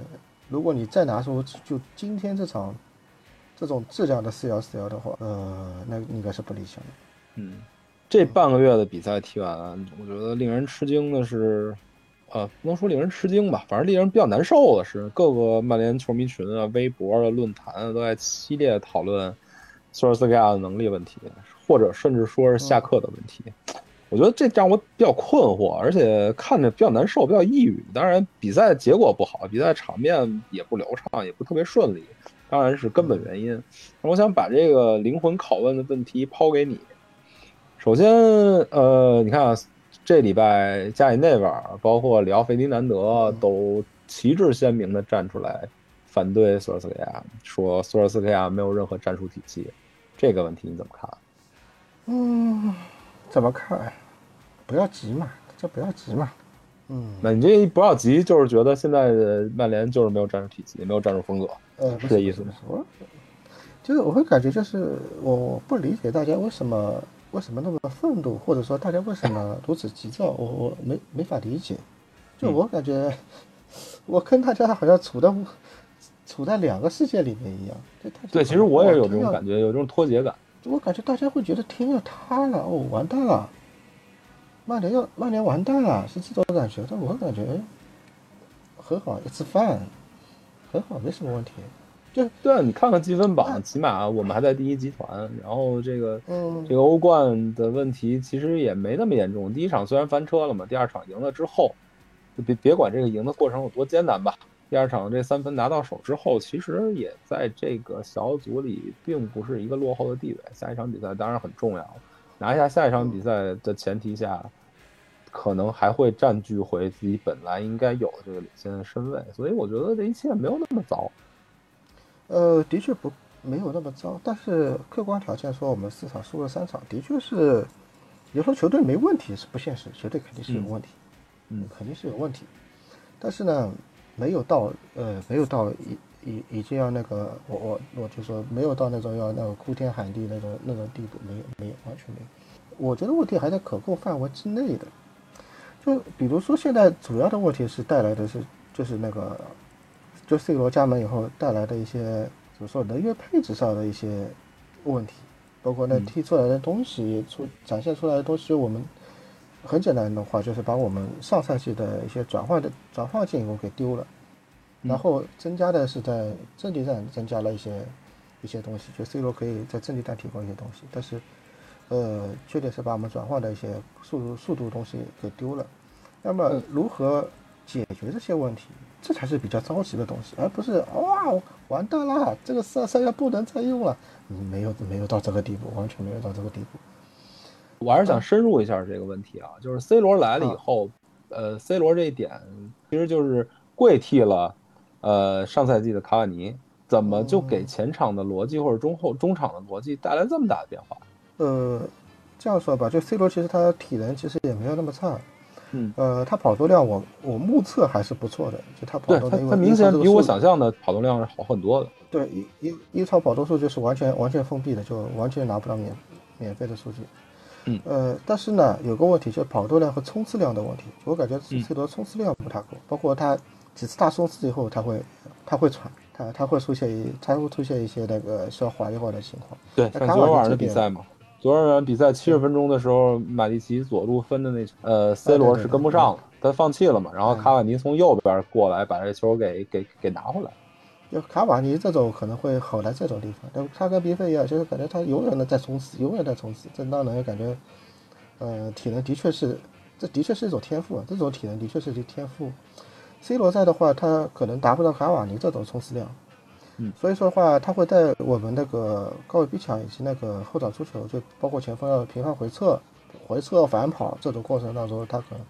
如果你再拿出就今天这场这种质量的四幺四幺的话，呃，那应该是不理想的。嗯，这半个月的比赛踢完，我觉得令人吃惊的是，呃，不能说令人吃惊吧，反正令人比较难受的是，各个曼联球迷群啊、微博啊、论坛啊都在激烈讨论索尔斯克亚的能力问题，或者甚至说是下课的问题。我觉得这让我比较困惑，而且看着比较难受，比较抑郁。当然，比赛结果不好，比赛场面也不流畅，也不特别顺利，当然是根本原因。我想把这个灵魂拷问的问题抛给你。首先，呃，你看啊，这礼拜加里内瓦，包括里奥费迪南德都旗帜鲜明地站出来反对索尔斯克亚，说索尔斯克亚没有任何战术体系。这个问题你怎么看？嗯，怎么看？不要急嘛，这不要急嘛。嗯，那你这不要急，就是觉得现在的曼联就是没有战术体系，没有战术风格。呃，不是是这意思吗我就是我会感觉就是我我不理解大家为什么为什么那么愤怒，或者说大家为什么如此急躁，我我没没法理解。就嗯我感觉，我跟大家好像处在处在两个世界里面一样。对，其实我也有这种。感觉，有这种脱节感。我感觉大家会觉得天要塌了，哦，完蛋了，曼联要曼联完蛋了，是这种感觉。但我感觉哎很好一次饭很好，没什么问题。对啊，你看看积分榜，起码我们还在第一集团。然后这个嗯这，个欧冠的问题其实也没那么严重。第一场虽然翻车了嘛，第二场赢了之后，就别别管这个赢的过程有多艰难吧。第二场这三分拿到手之后，其实也在这个小组里并不是一个落后的地位。下一场比赛当然很重要，拿下下一场比赛的前提下，可能还会占据回自己本来应该有的这个领先的身位。所以我觉得这一切没有那么糟。呃，的确不没有那么糟，但是客观条件说我们四场输了三场，的确是，你说球队没问题是不现实，球队肯定是有问题，嗯肯定是有问题，但是呢，没有到呃没有到已已已经要那个我我我就说没有到那种要那个哭天喊地那种那种地步，没有没有完全没有，我觉得问题还在可控范围之内的，就比如说现在主要的问题是带来的是就是那个就 C 罗加盟以后带来的一些怎么说人员配置上的一些问题，包括那嗯。踢出来的东西出展现出来的东西，我们很简单的话就是把我们上赛季的一些转换的转换进攻给丢了，嗯然后增加的是在阵地战增加了一些一些东西，就 C 罗可以在阵地战提供一些东西，但是呃缺点是把我们转换的一些速度速度东西给丢了。那么嗯如何解决这些问题，这才是比较着急的东西，而不是哇完蛋啦，这个三三幺不能再用了，嗯没有没有到这个地步，完全没有到这个地步。我还是想深入一下这个问题啊，就是 C 罗来了以后，呃，C 罗这一点其实就是跪替了，呃，上赛季的卡瓦尼，怎么就给前场的逻辑或者中后中场的逻辑带来这么大的变化？呃，这样说吧，就 C 罗其实他体能其实也没有那么差，嗯，呃，他跑动量我我目测还是不错的，就他跑他动量，他明显比我想想象的跑动量是好很多的。对一一一超跑动数据是完全完全封闭的，就完全拿不到免免费的数据。嗯呃，但是呢，有个问题就是跑动量和冲刺量的问题。我感觉嗯 C 罗冲刺量不太够，包括他几次大冲刺以后，他会他会喘，他他会出现一他会出现一些那个需要滑一滑的情况。对，那卡看昨天晚上的比赛嘛，昨天晚上比赛七十分钟的时候，马蒂奇左路分的那球，呃，C 罗是跟不上了，他放弃了嘛，然后嗯卡瓦尼从右边过来把这球给给给拿回来。就卡瓦尼这种可能会好在这种地方，但他跟比费一样，就是感觉他永远的在冲刺，永远在冲刺，这让人感觉，呃，体能的确是，这的确是一种天赋啊，这种体能的确是一天赋。C 罗在的话，他可能达不到卡瓦尼这种冲刺量，嗯，所以说的话，他会在我们那个高位逼抢以及那个后场出球，就包括前锋要频繁回撤、回撤反跑这种过程当中，他可能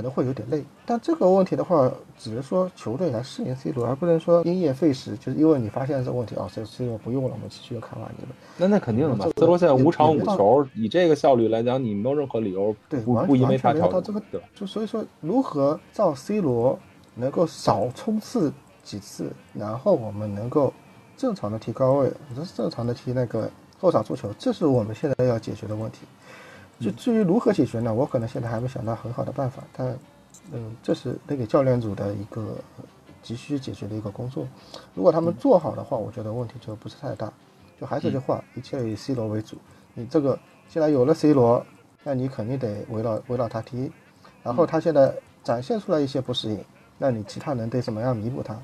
可能会有点累。但这个问题的话，只是说球队来适应 C 罗，而不能说因噎废食，就是因为你发现这个问题，哦，C C 罗不用了，我们继续用卡瓦尼了。那那肯定的嘛，C 罗现在五场五球，以这个效率来讲，你没有任何理由对，完不不因为他调到这个，对吧？就所以说，如何造 C 罗能够少冲刺几次，然后我们能够正常的踢高位，这是正常的踢那个后场足球，这是我们现在要解决的问题。就至于如何解决呢？我可能现在还没想到很好的办法，但嗯，这是那个教练组的一个急需解决的一个工作。如果他们做好的话，我觉得问题就不是太大。就还是这句话，一切以 C 罗为主。你这个既然有了 C 罗，那你肯定得围绕围绕他踢。然后他现在展现出来一些不适应，那你其他人得怎么样弥补他？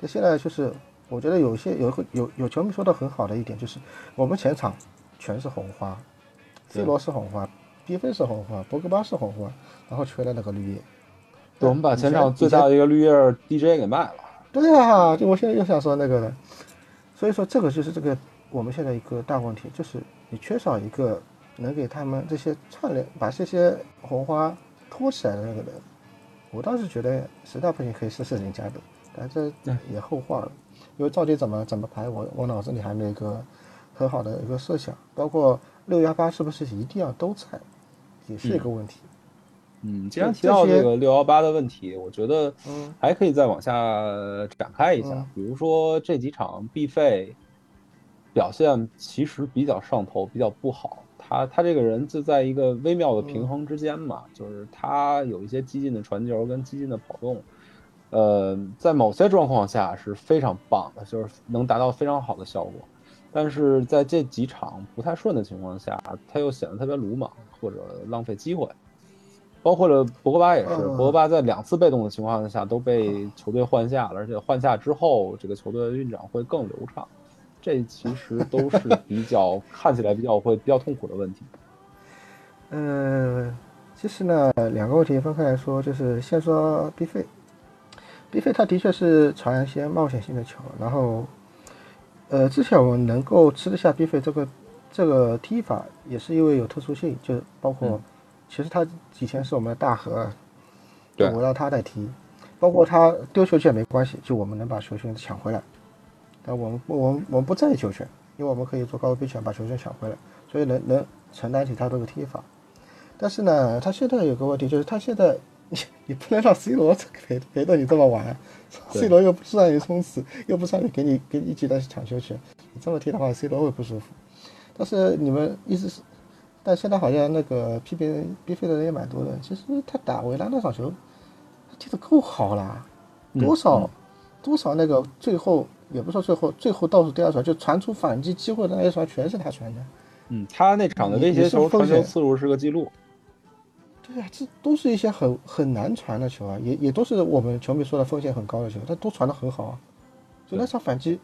这现在就是我觉得有些有个有有球迷说的很好的一点，就是我们前场全是红花，C 对罗是红花，B 费是红花，博格巴是红花，然后缺了那个绿叶。对，我们把前场最大的一个绿叶 DJ 给卖了。对啊，就我现在又想说那个了，所以说这个就是这个我们现在一个大问题，就是你缺少一个能给他们这些串联，把这些红花托起来的那个人。我倒是觉得实在不行可以试试林加德，但这也后话了，因为到底怎么怎么排，我我脑子里还没有一个很好的一个设想，包括六幺八是不是一定要都踩，也是一个问题。嗯，既然提到这个六幺八的问题，我觉得嗯还可以再往下展开一下嗯。比如说这几场必费表现其实比较上头，比较不好。他他这个人就在一个微妙的平衡之间嘛，就是他有一些激进的传球跟激进的跑动，呃，在某些状况下是非常棒的，就是能达到非常好的效果。但是在这几场不太顺的情况下，他又显得特别鲁莽或者浪费机会。包括了博格巴也是，嗯博格巴在两次被动的情况下都被球队换下了，而且换下之后，这个球队的运转会更流畅。这其实都是比较看起来比较会比较痛苦的问题。嗯，其实呢，两个问题分开来说，就是先说 B 费，B 费他的确是传一些冒险性的球，然后，呃，之前我们能够吃得下 B 费这个这个踢法，也是因为有特殊性，就包括、嗯其实他以前是我们的大核，对我让他在踢，包括他丢球权没关系，就我们能把球权抢回来，但我们我们我们不在意球权，因为我们可以做高位逼抢把球权抢回来，所以能能承担起他这个踢法。但是呢，他现在有个问题，就是他现在 你你不能让 C 罗 陪陪着你这么玩对，C 罗又不是让你冲刺，又不是让你给你给你一起来抢球权，你这么踢的话，C 罗会不舒服。但是你们意思是，但现在好像那个批评 B 费的人也蛮多的。其实他打维拉那场球，他踢得够好啦，嗯多少、嗯多少那个最后也不说最后最后倒数第二传就传出反击机会的那一传全是他传的。嗯，他那场的威胁球传球次数是个记录。对呀、这都是一些很很难传的球啊，也也都是我们球迷说的风险很高的球，他都传的很好啊。就那场反击，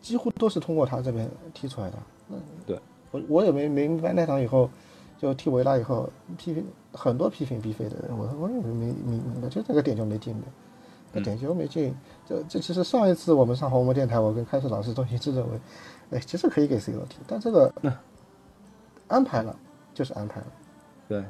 几乎都是通过他这边踢出来的。那对。我我也没没明白那场以后，就踢维拉以后批评很多批评 B 费的人，我我也没没明明白，就这个点球没进的，那嗯点球没进，这这其实上一次我们上红魔电台，我跟开始老师都一致认为，哎，其实可以给 C 罗踢，但这个安排了就是安排了，对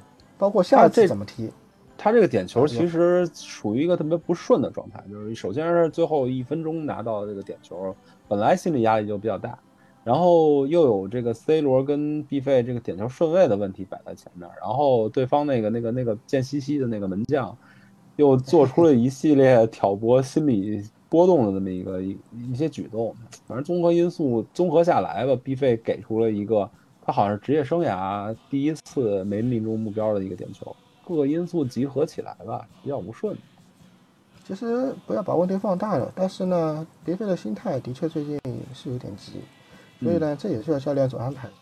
包括下这次怎么踢。他这个点球其实属于一个特别不顺的状态，就是首先是最后一分钟拿到这个点球，本来心理压力就比较大，然后又有这个 C 罗跟 B 费这个点球顺位的问题摆在前面，然后对方那个那个那个贱兮兮的那个门将，又做出了一系列挑拨心理波动的这么一个一一些举动，反正综合因素综合下来吧，B 费给出了一个他好像是职业生涯第一次没命中目标的一个点球，各个因素集合起来吧，比较不顺。其实不要把问题放大了，但是呢，迪飞的心态的确最近是有点急，所以呢，这也是要教练组安排的，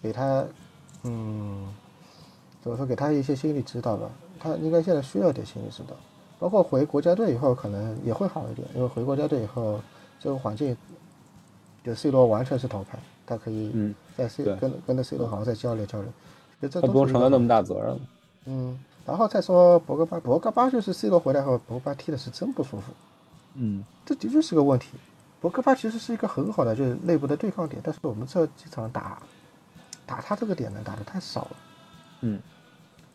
给他，嗯，怎么说，给他一些心理指导吧。他应该现在需要点心理指导，包括回国家队以后可能也会好一点，因为回国家队以后这个环境，就 C 罗完全是头牌，他可以嗯，在 C 跟跟着 C 罗好好再交流交流，就这他不用承担那么大责任了。嗯，然后再说博格巴，博格巴就是 C 罗回来后，博格巴踢的是真不舒服，嗯，这的确是个问题。博格巴其实是一个很好的就是内部的对抗点，但是我们这几场打打他这个点呢打的太少了，嗯，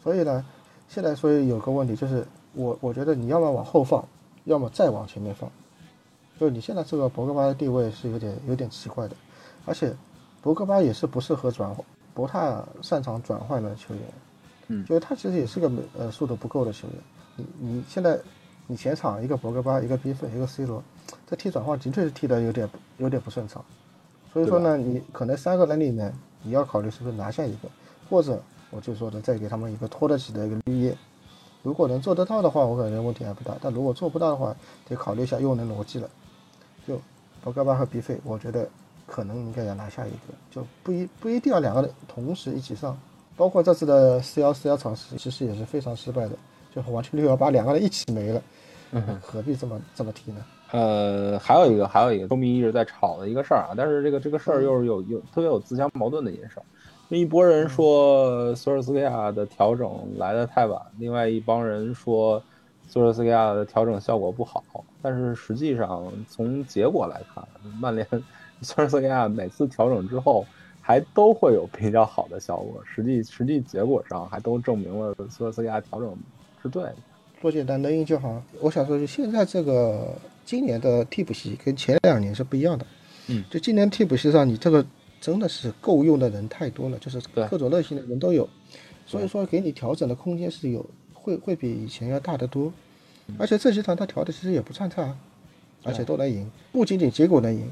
所以呢，现在所以有个问题就是我我觉得你要么往后放，要么再往前面放，就是你现在这个博格巴的地位是有点有点奇怪的，而且博格巴也是不适合转换，不太擅长转换的球员。嗯就是他其实也是个没呃速度不够的球员。你你现在你前场一个博格巴，一个 B 费，一个 C 罗，这踢转换的确是踢的有点有点不顺畅。所以说呢，你可能三个人里面你要考虑是不是拿下一个，或者我就说的再给他们一个拖得起的一个绿叶。如果能做得到的话，我感觉问题还不大。但如果做不到的话，得考虑一下用人逻辑了。就博格巴和 B 费，我觉得可能应该要拿下一个，就不一不一定要两个人同时一起上。包括这次的四幺四幺尝试，其实也是非常失败的，就完全六幺八两个人一起没了，嗯何必这么这么踢呢？呃，还有一个，还有一个，球迷一直在吵的一个事儿啊，但是这个这个事儿又是有有特别有自相矛盾的一件事儿。那一拨人说索尔斯克亚的调整来的太晚，另外一帮人说索尔斯克亚的调整效果不好。但是实际上从结果来看，曼联索尔斯克亚每次调整之后，还都会有比较好的效果。实际实际结果上还都证明了索尔斯克亚调整是对的。多简单能赢就好。我想说，就现在这个今年的替补席跟前两年是不一样的。嗯，就今年替补席上，你这个真的是够用的人太多了，就是各种类型的人都有，所以说给你调整的空间是有，会会比以前要大得多。而且这几场他调的其实也不算差，而且都能赢，不仅仅结果能赢，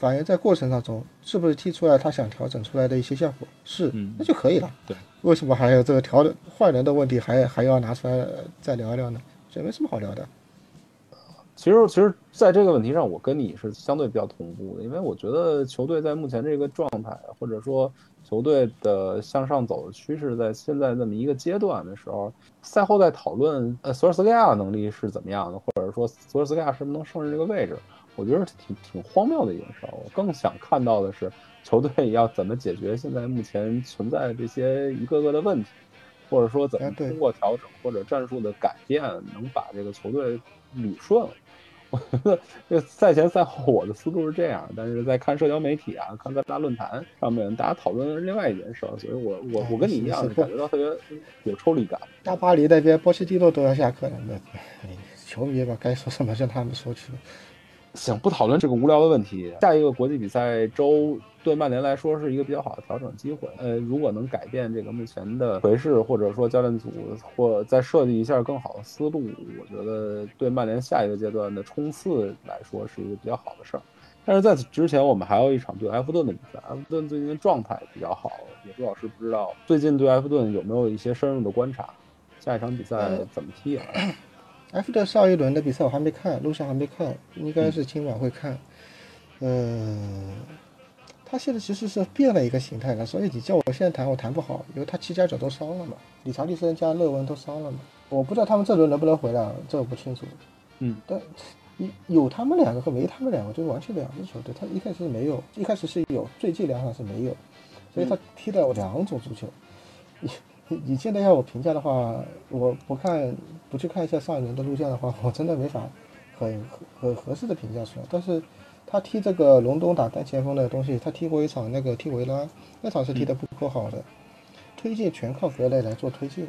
反映在过程当中是不是踢出来他想调整出来的一些效果，是嗯，那就可以了。对，为什么还有这个调整换人的问题还还要拿出来呃再聊一聊呢？这没什么好聊的。其实，其实，在这个问题上，我跟你是相对比较同步的，因为我觉得球队在目前这个状态，或者说球队的向上走的趋势，在现在这么一个阶段的时候，赛后在讨论呃索尔斯克亚的能力是怎么样的，或者说索尔斯克亚是不是能胜任这个位置，我觉得挺挺荒谬的一件事儿。我更想看到的是球队要怎么解决现在目前存在的这些一个个的问题，或者说怎么通过调整或者战术的改变，能把这个球队捋顺了。我觉得这赛前赛后我的思路是这样，但是在看社交媒体啊，看各大论坛上面，大家讨论的是另外一件事儿，所以我我我跟你一样，感觉到特别有抽离感。大巴黎那边波切蒂诺都要下课了，那哎球迷吧，该说什么让他们说去吧。行，不讨论这个无聊的问题。下一个国际比赛周对曼联来说是一个比较好的调整机会。呃，如果能改变这个目前的颓势，或者说教练组或再设计一下更好的思路，我觉得对曼联下一个阶段的冲刺来说是一个比较好的事儿。但是在此之前，我们还有一场对埃弗顿的比赛。埃弗顿最近的状态比较好，野猪老师不知道最近对埃弗顿有没有一些深入的观察？下一场比赛怎么踢啊？埃弗顿上一轮的比赛我还没看，录像还没看，应该是今晚会看。嗯、他现在其实是变了一个形态了，所以你叫我现在谈，我谈不好，因为他七家角都伤了嘛，理查利森加勒文都伤了嘛，我不知道他们这轮能不能回来，这我不清楚。嗯，但有有他们两个和没他们两个，就完全两支球队。他一开始是没有，一开始是有，最近两场是没有，所以他踢了两种足球。你你现在要我评价的话，我不看不去看一下上一轮的录像的话，我真的没法很很合适的评价出来。但是他踢这个隆冬打单前锋的东西，他踢过一场那个踢维拉，那场是踢得不够好的，推进全靠格雷来做推进，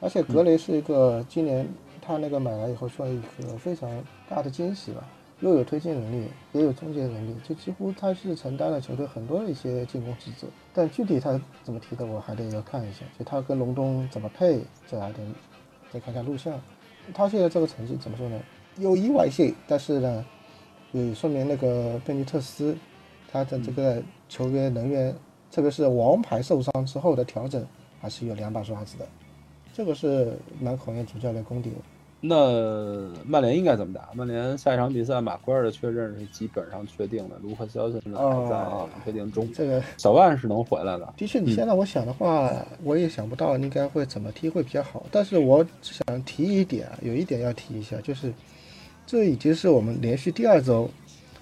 而且格雷是一个今年他那个买来以后算一个非常大的惊喜吧。又有推进能力，也有终结能力，就几乎他是承担了球队很多的一些进攻职责。但具体他怎么踢的，我还得要看一下。就他跟隆冬怎么配，这还得再看看录像。他现在这个成绩怎么说呢？有意外性，但是呢，也说明那个贝尼特斯他的这个球员人员特别是王牌受伤之后的调整，还是有两把刷子的，这个是蛮考验主教练功底的。那曼联应该怎么打？曼联下一场比赛马奎尔的确认是基本上确定的，卢克肖现在还在哦确定中，这个小万是能回来的。的确，你现在我想的话，我也想不到应该会怎么踢会比较好。但是我想提一点啊，有一点要提一下，就是这已经是我们连续第二周，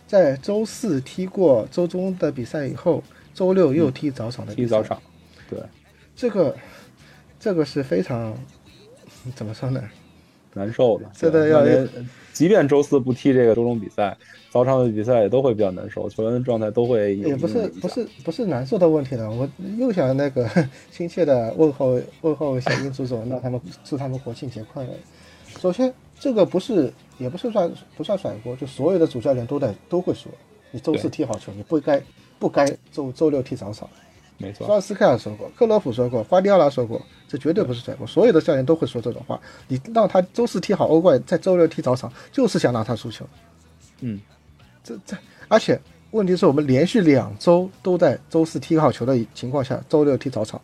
在周四踢过周中的比赛以后，周六又踢早场的比赛。踢早场，对，这个这个是非常怎么说呢？难受的。现在要即便周四不踢这个周中比赛，早场的比赛也都会比较难受，球员的状态都会也不是不是不是难受的问题了，我又想那个亲切的问候问候一下英足总，让他们祝他们国庆节快乐。首先，这个不是也不是算不算甩锅，就所有的主教练都在都会说，你周四踢好球，你不该不该周周六踢早场。没错。索尔斯克尔说过，克洛普说过，瓜迪奥拉说过，这绝对不是甩锅。所有的教练都会说这种话。你让他周四踢好欧冠，在周六踢早场，就是想让他输球。嗯，这这，而且问题是我们连续两周都在周四踢好球的情况下，周六踢早场。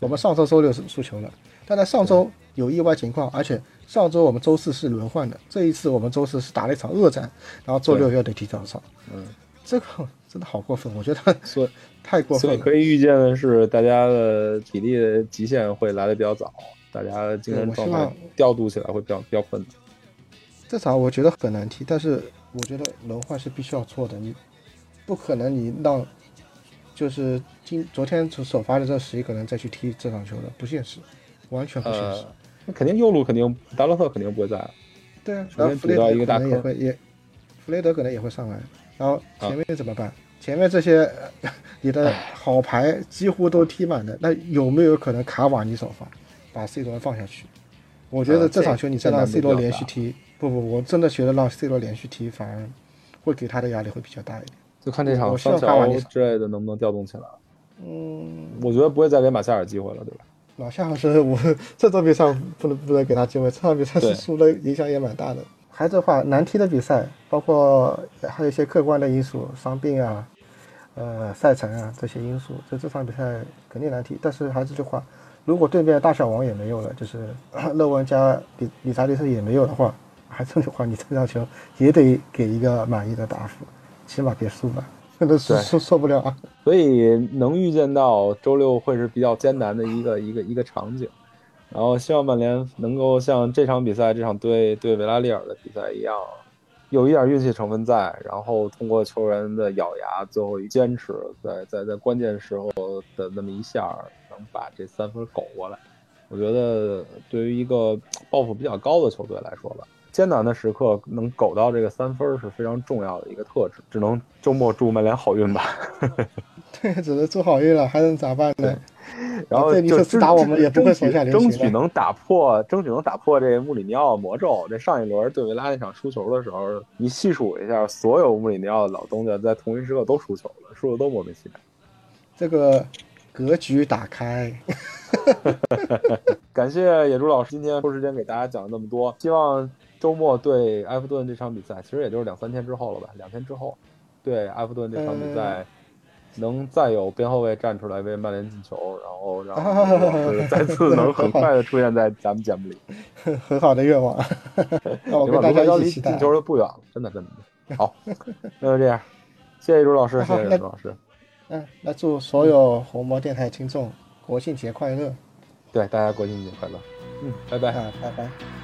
我们上周周六是输球了，但在上周有意外情况，而且上周我们周四是轮换的，这一次我们周四是打了一场恶战，然后周六又得踢早场。嗯，这个真的好过分，我觉得太过分了。所以可以预见的是，大家的体力的极限会来的比较早，大家的精神状态调度起来会比较比较困难。这场我觉得很难踢，但是我觉得轮换是必须要做的，你不可能你让就是今昨天首发的这十一个人再去踢这场球的，不现实，完全不现实。呃，那肯定右路肯定达洛特肯定不会在，对啊，然后弗雷德可一个大坑能也会也，弗雷德可能也会上来，然后啊前面怎么办？前面这些呃 你的好牌几乎都踢满的，那有没有可能卡瓦尼首发，把 C 罗放下去？我觉得呃这场球你再让 C 罗连续踢，不不，我真的觉得让 C 罗连续踢反而会给他的压力会比较大一点。就看这场卡瓦尼乔之类的能不能调动起来。嗯，我觉得不会再给马夏尔机会了，对吧？老夏是我这场比赛不能不能给他机会，这场比赛是输了，影响也蛮大的。还这话难踢的比赛，包括还有一些客观的因素，伤病啊，呃，赛程啊这些因素，就这场比赛肯定难踢。但是还是这句话，如果对面大小王也没有了，就是 勒温加比理查利斯也没有的话，还这句话，你这场球也得给一个满意的答复，起码别输吧，真的受受不了啊。所以能预见到周六会是比较艰难的一个一个一个场景。然后希望曼联能够像这场比赛、这场对对维拉利尔的比赛一样，有一点运气成分在，然后通过球员的咬牙，最后一坚持，在在在关键时候的那么一下，能把这三分苟过来。我觉得对于一个抱负比较高的球队来说吧，艰难的时刻能苟到这个三分是非常重要的一个特质。只能周末祝曼联好运吧。对，只能祝好运了，还能咋办呢？然后就打我们也不会手下留争取能打破，争取能打破这穆里尼奥魔咒。这上一轮对维拉那场输球的时候，你细数一下，所有穆里尼奥的老东家在同一时刻都输球了，输的都莫名其妙。这个格局打开，感谢野猪老师今天抽时间给大家讲了那么多，希望周末对埃弗顿这场比赛，其实也就是两三天之后了吧，两天之后对埃弗顿这场比赛。能再有边后卫站出来为曼联进球，然后让老 师再次能很快的出现在咱们节目里。很好的愿望。那我行吧，跟大家一起进。球就不远了，真的真的。好，那就这样，谢谢朱老师，谢谢朱老师。嗯，那祝所有红魔电台听众国庆节快乐对大家国庆节快乐。嗯，拜拜。啊！拜拜。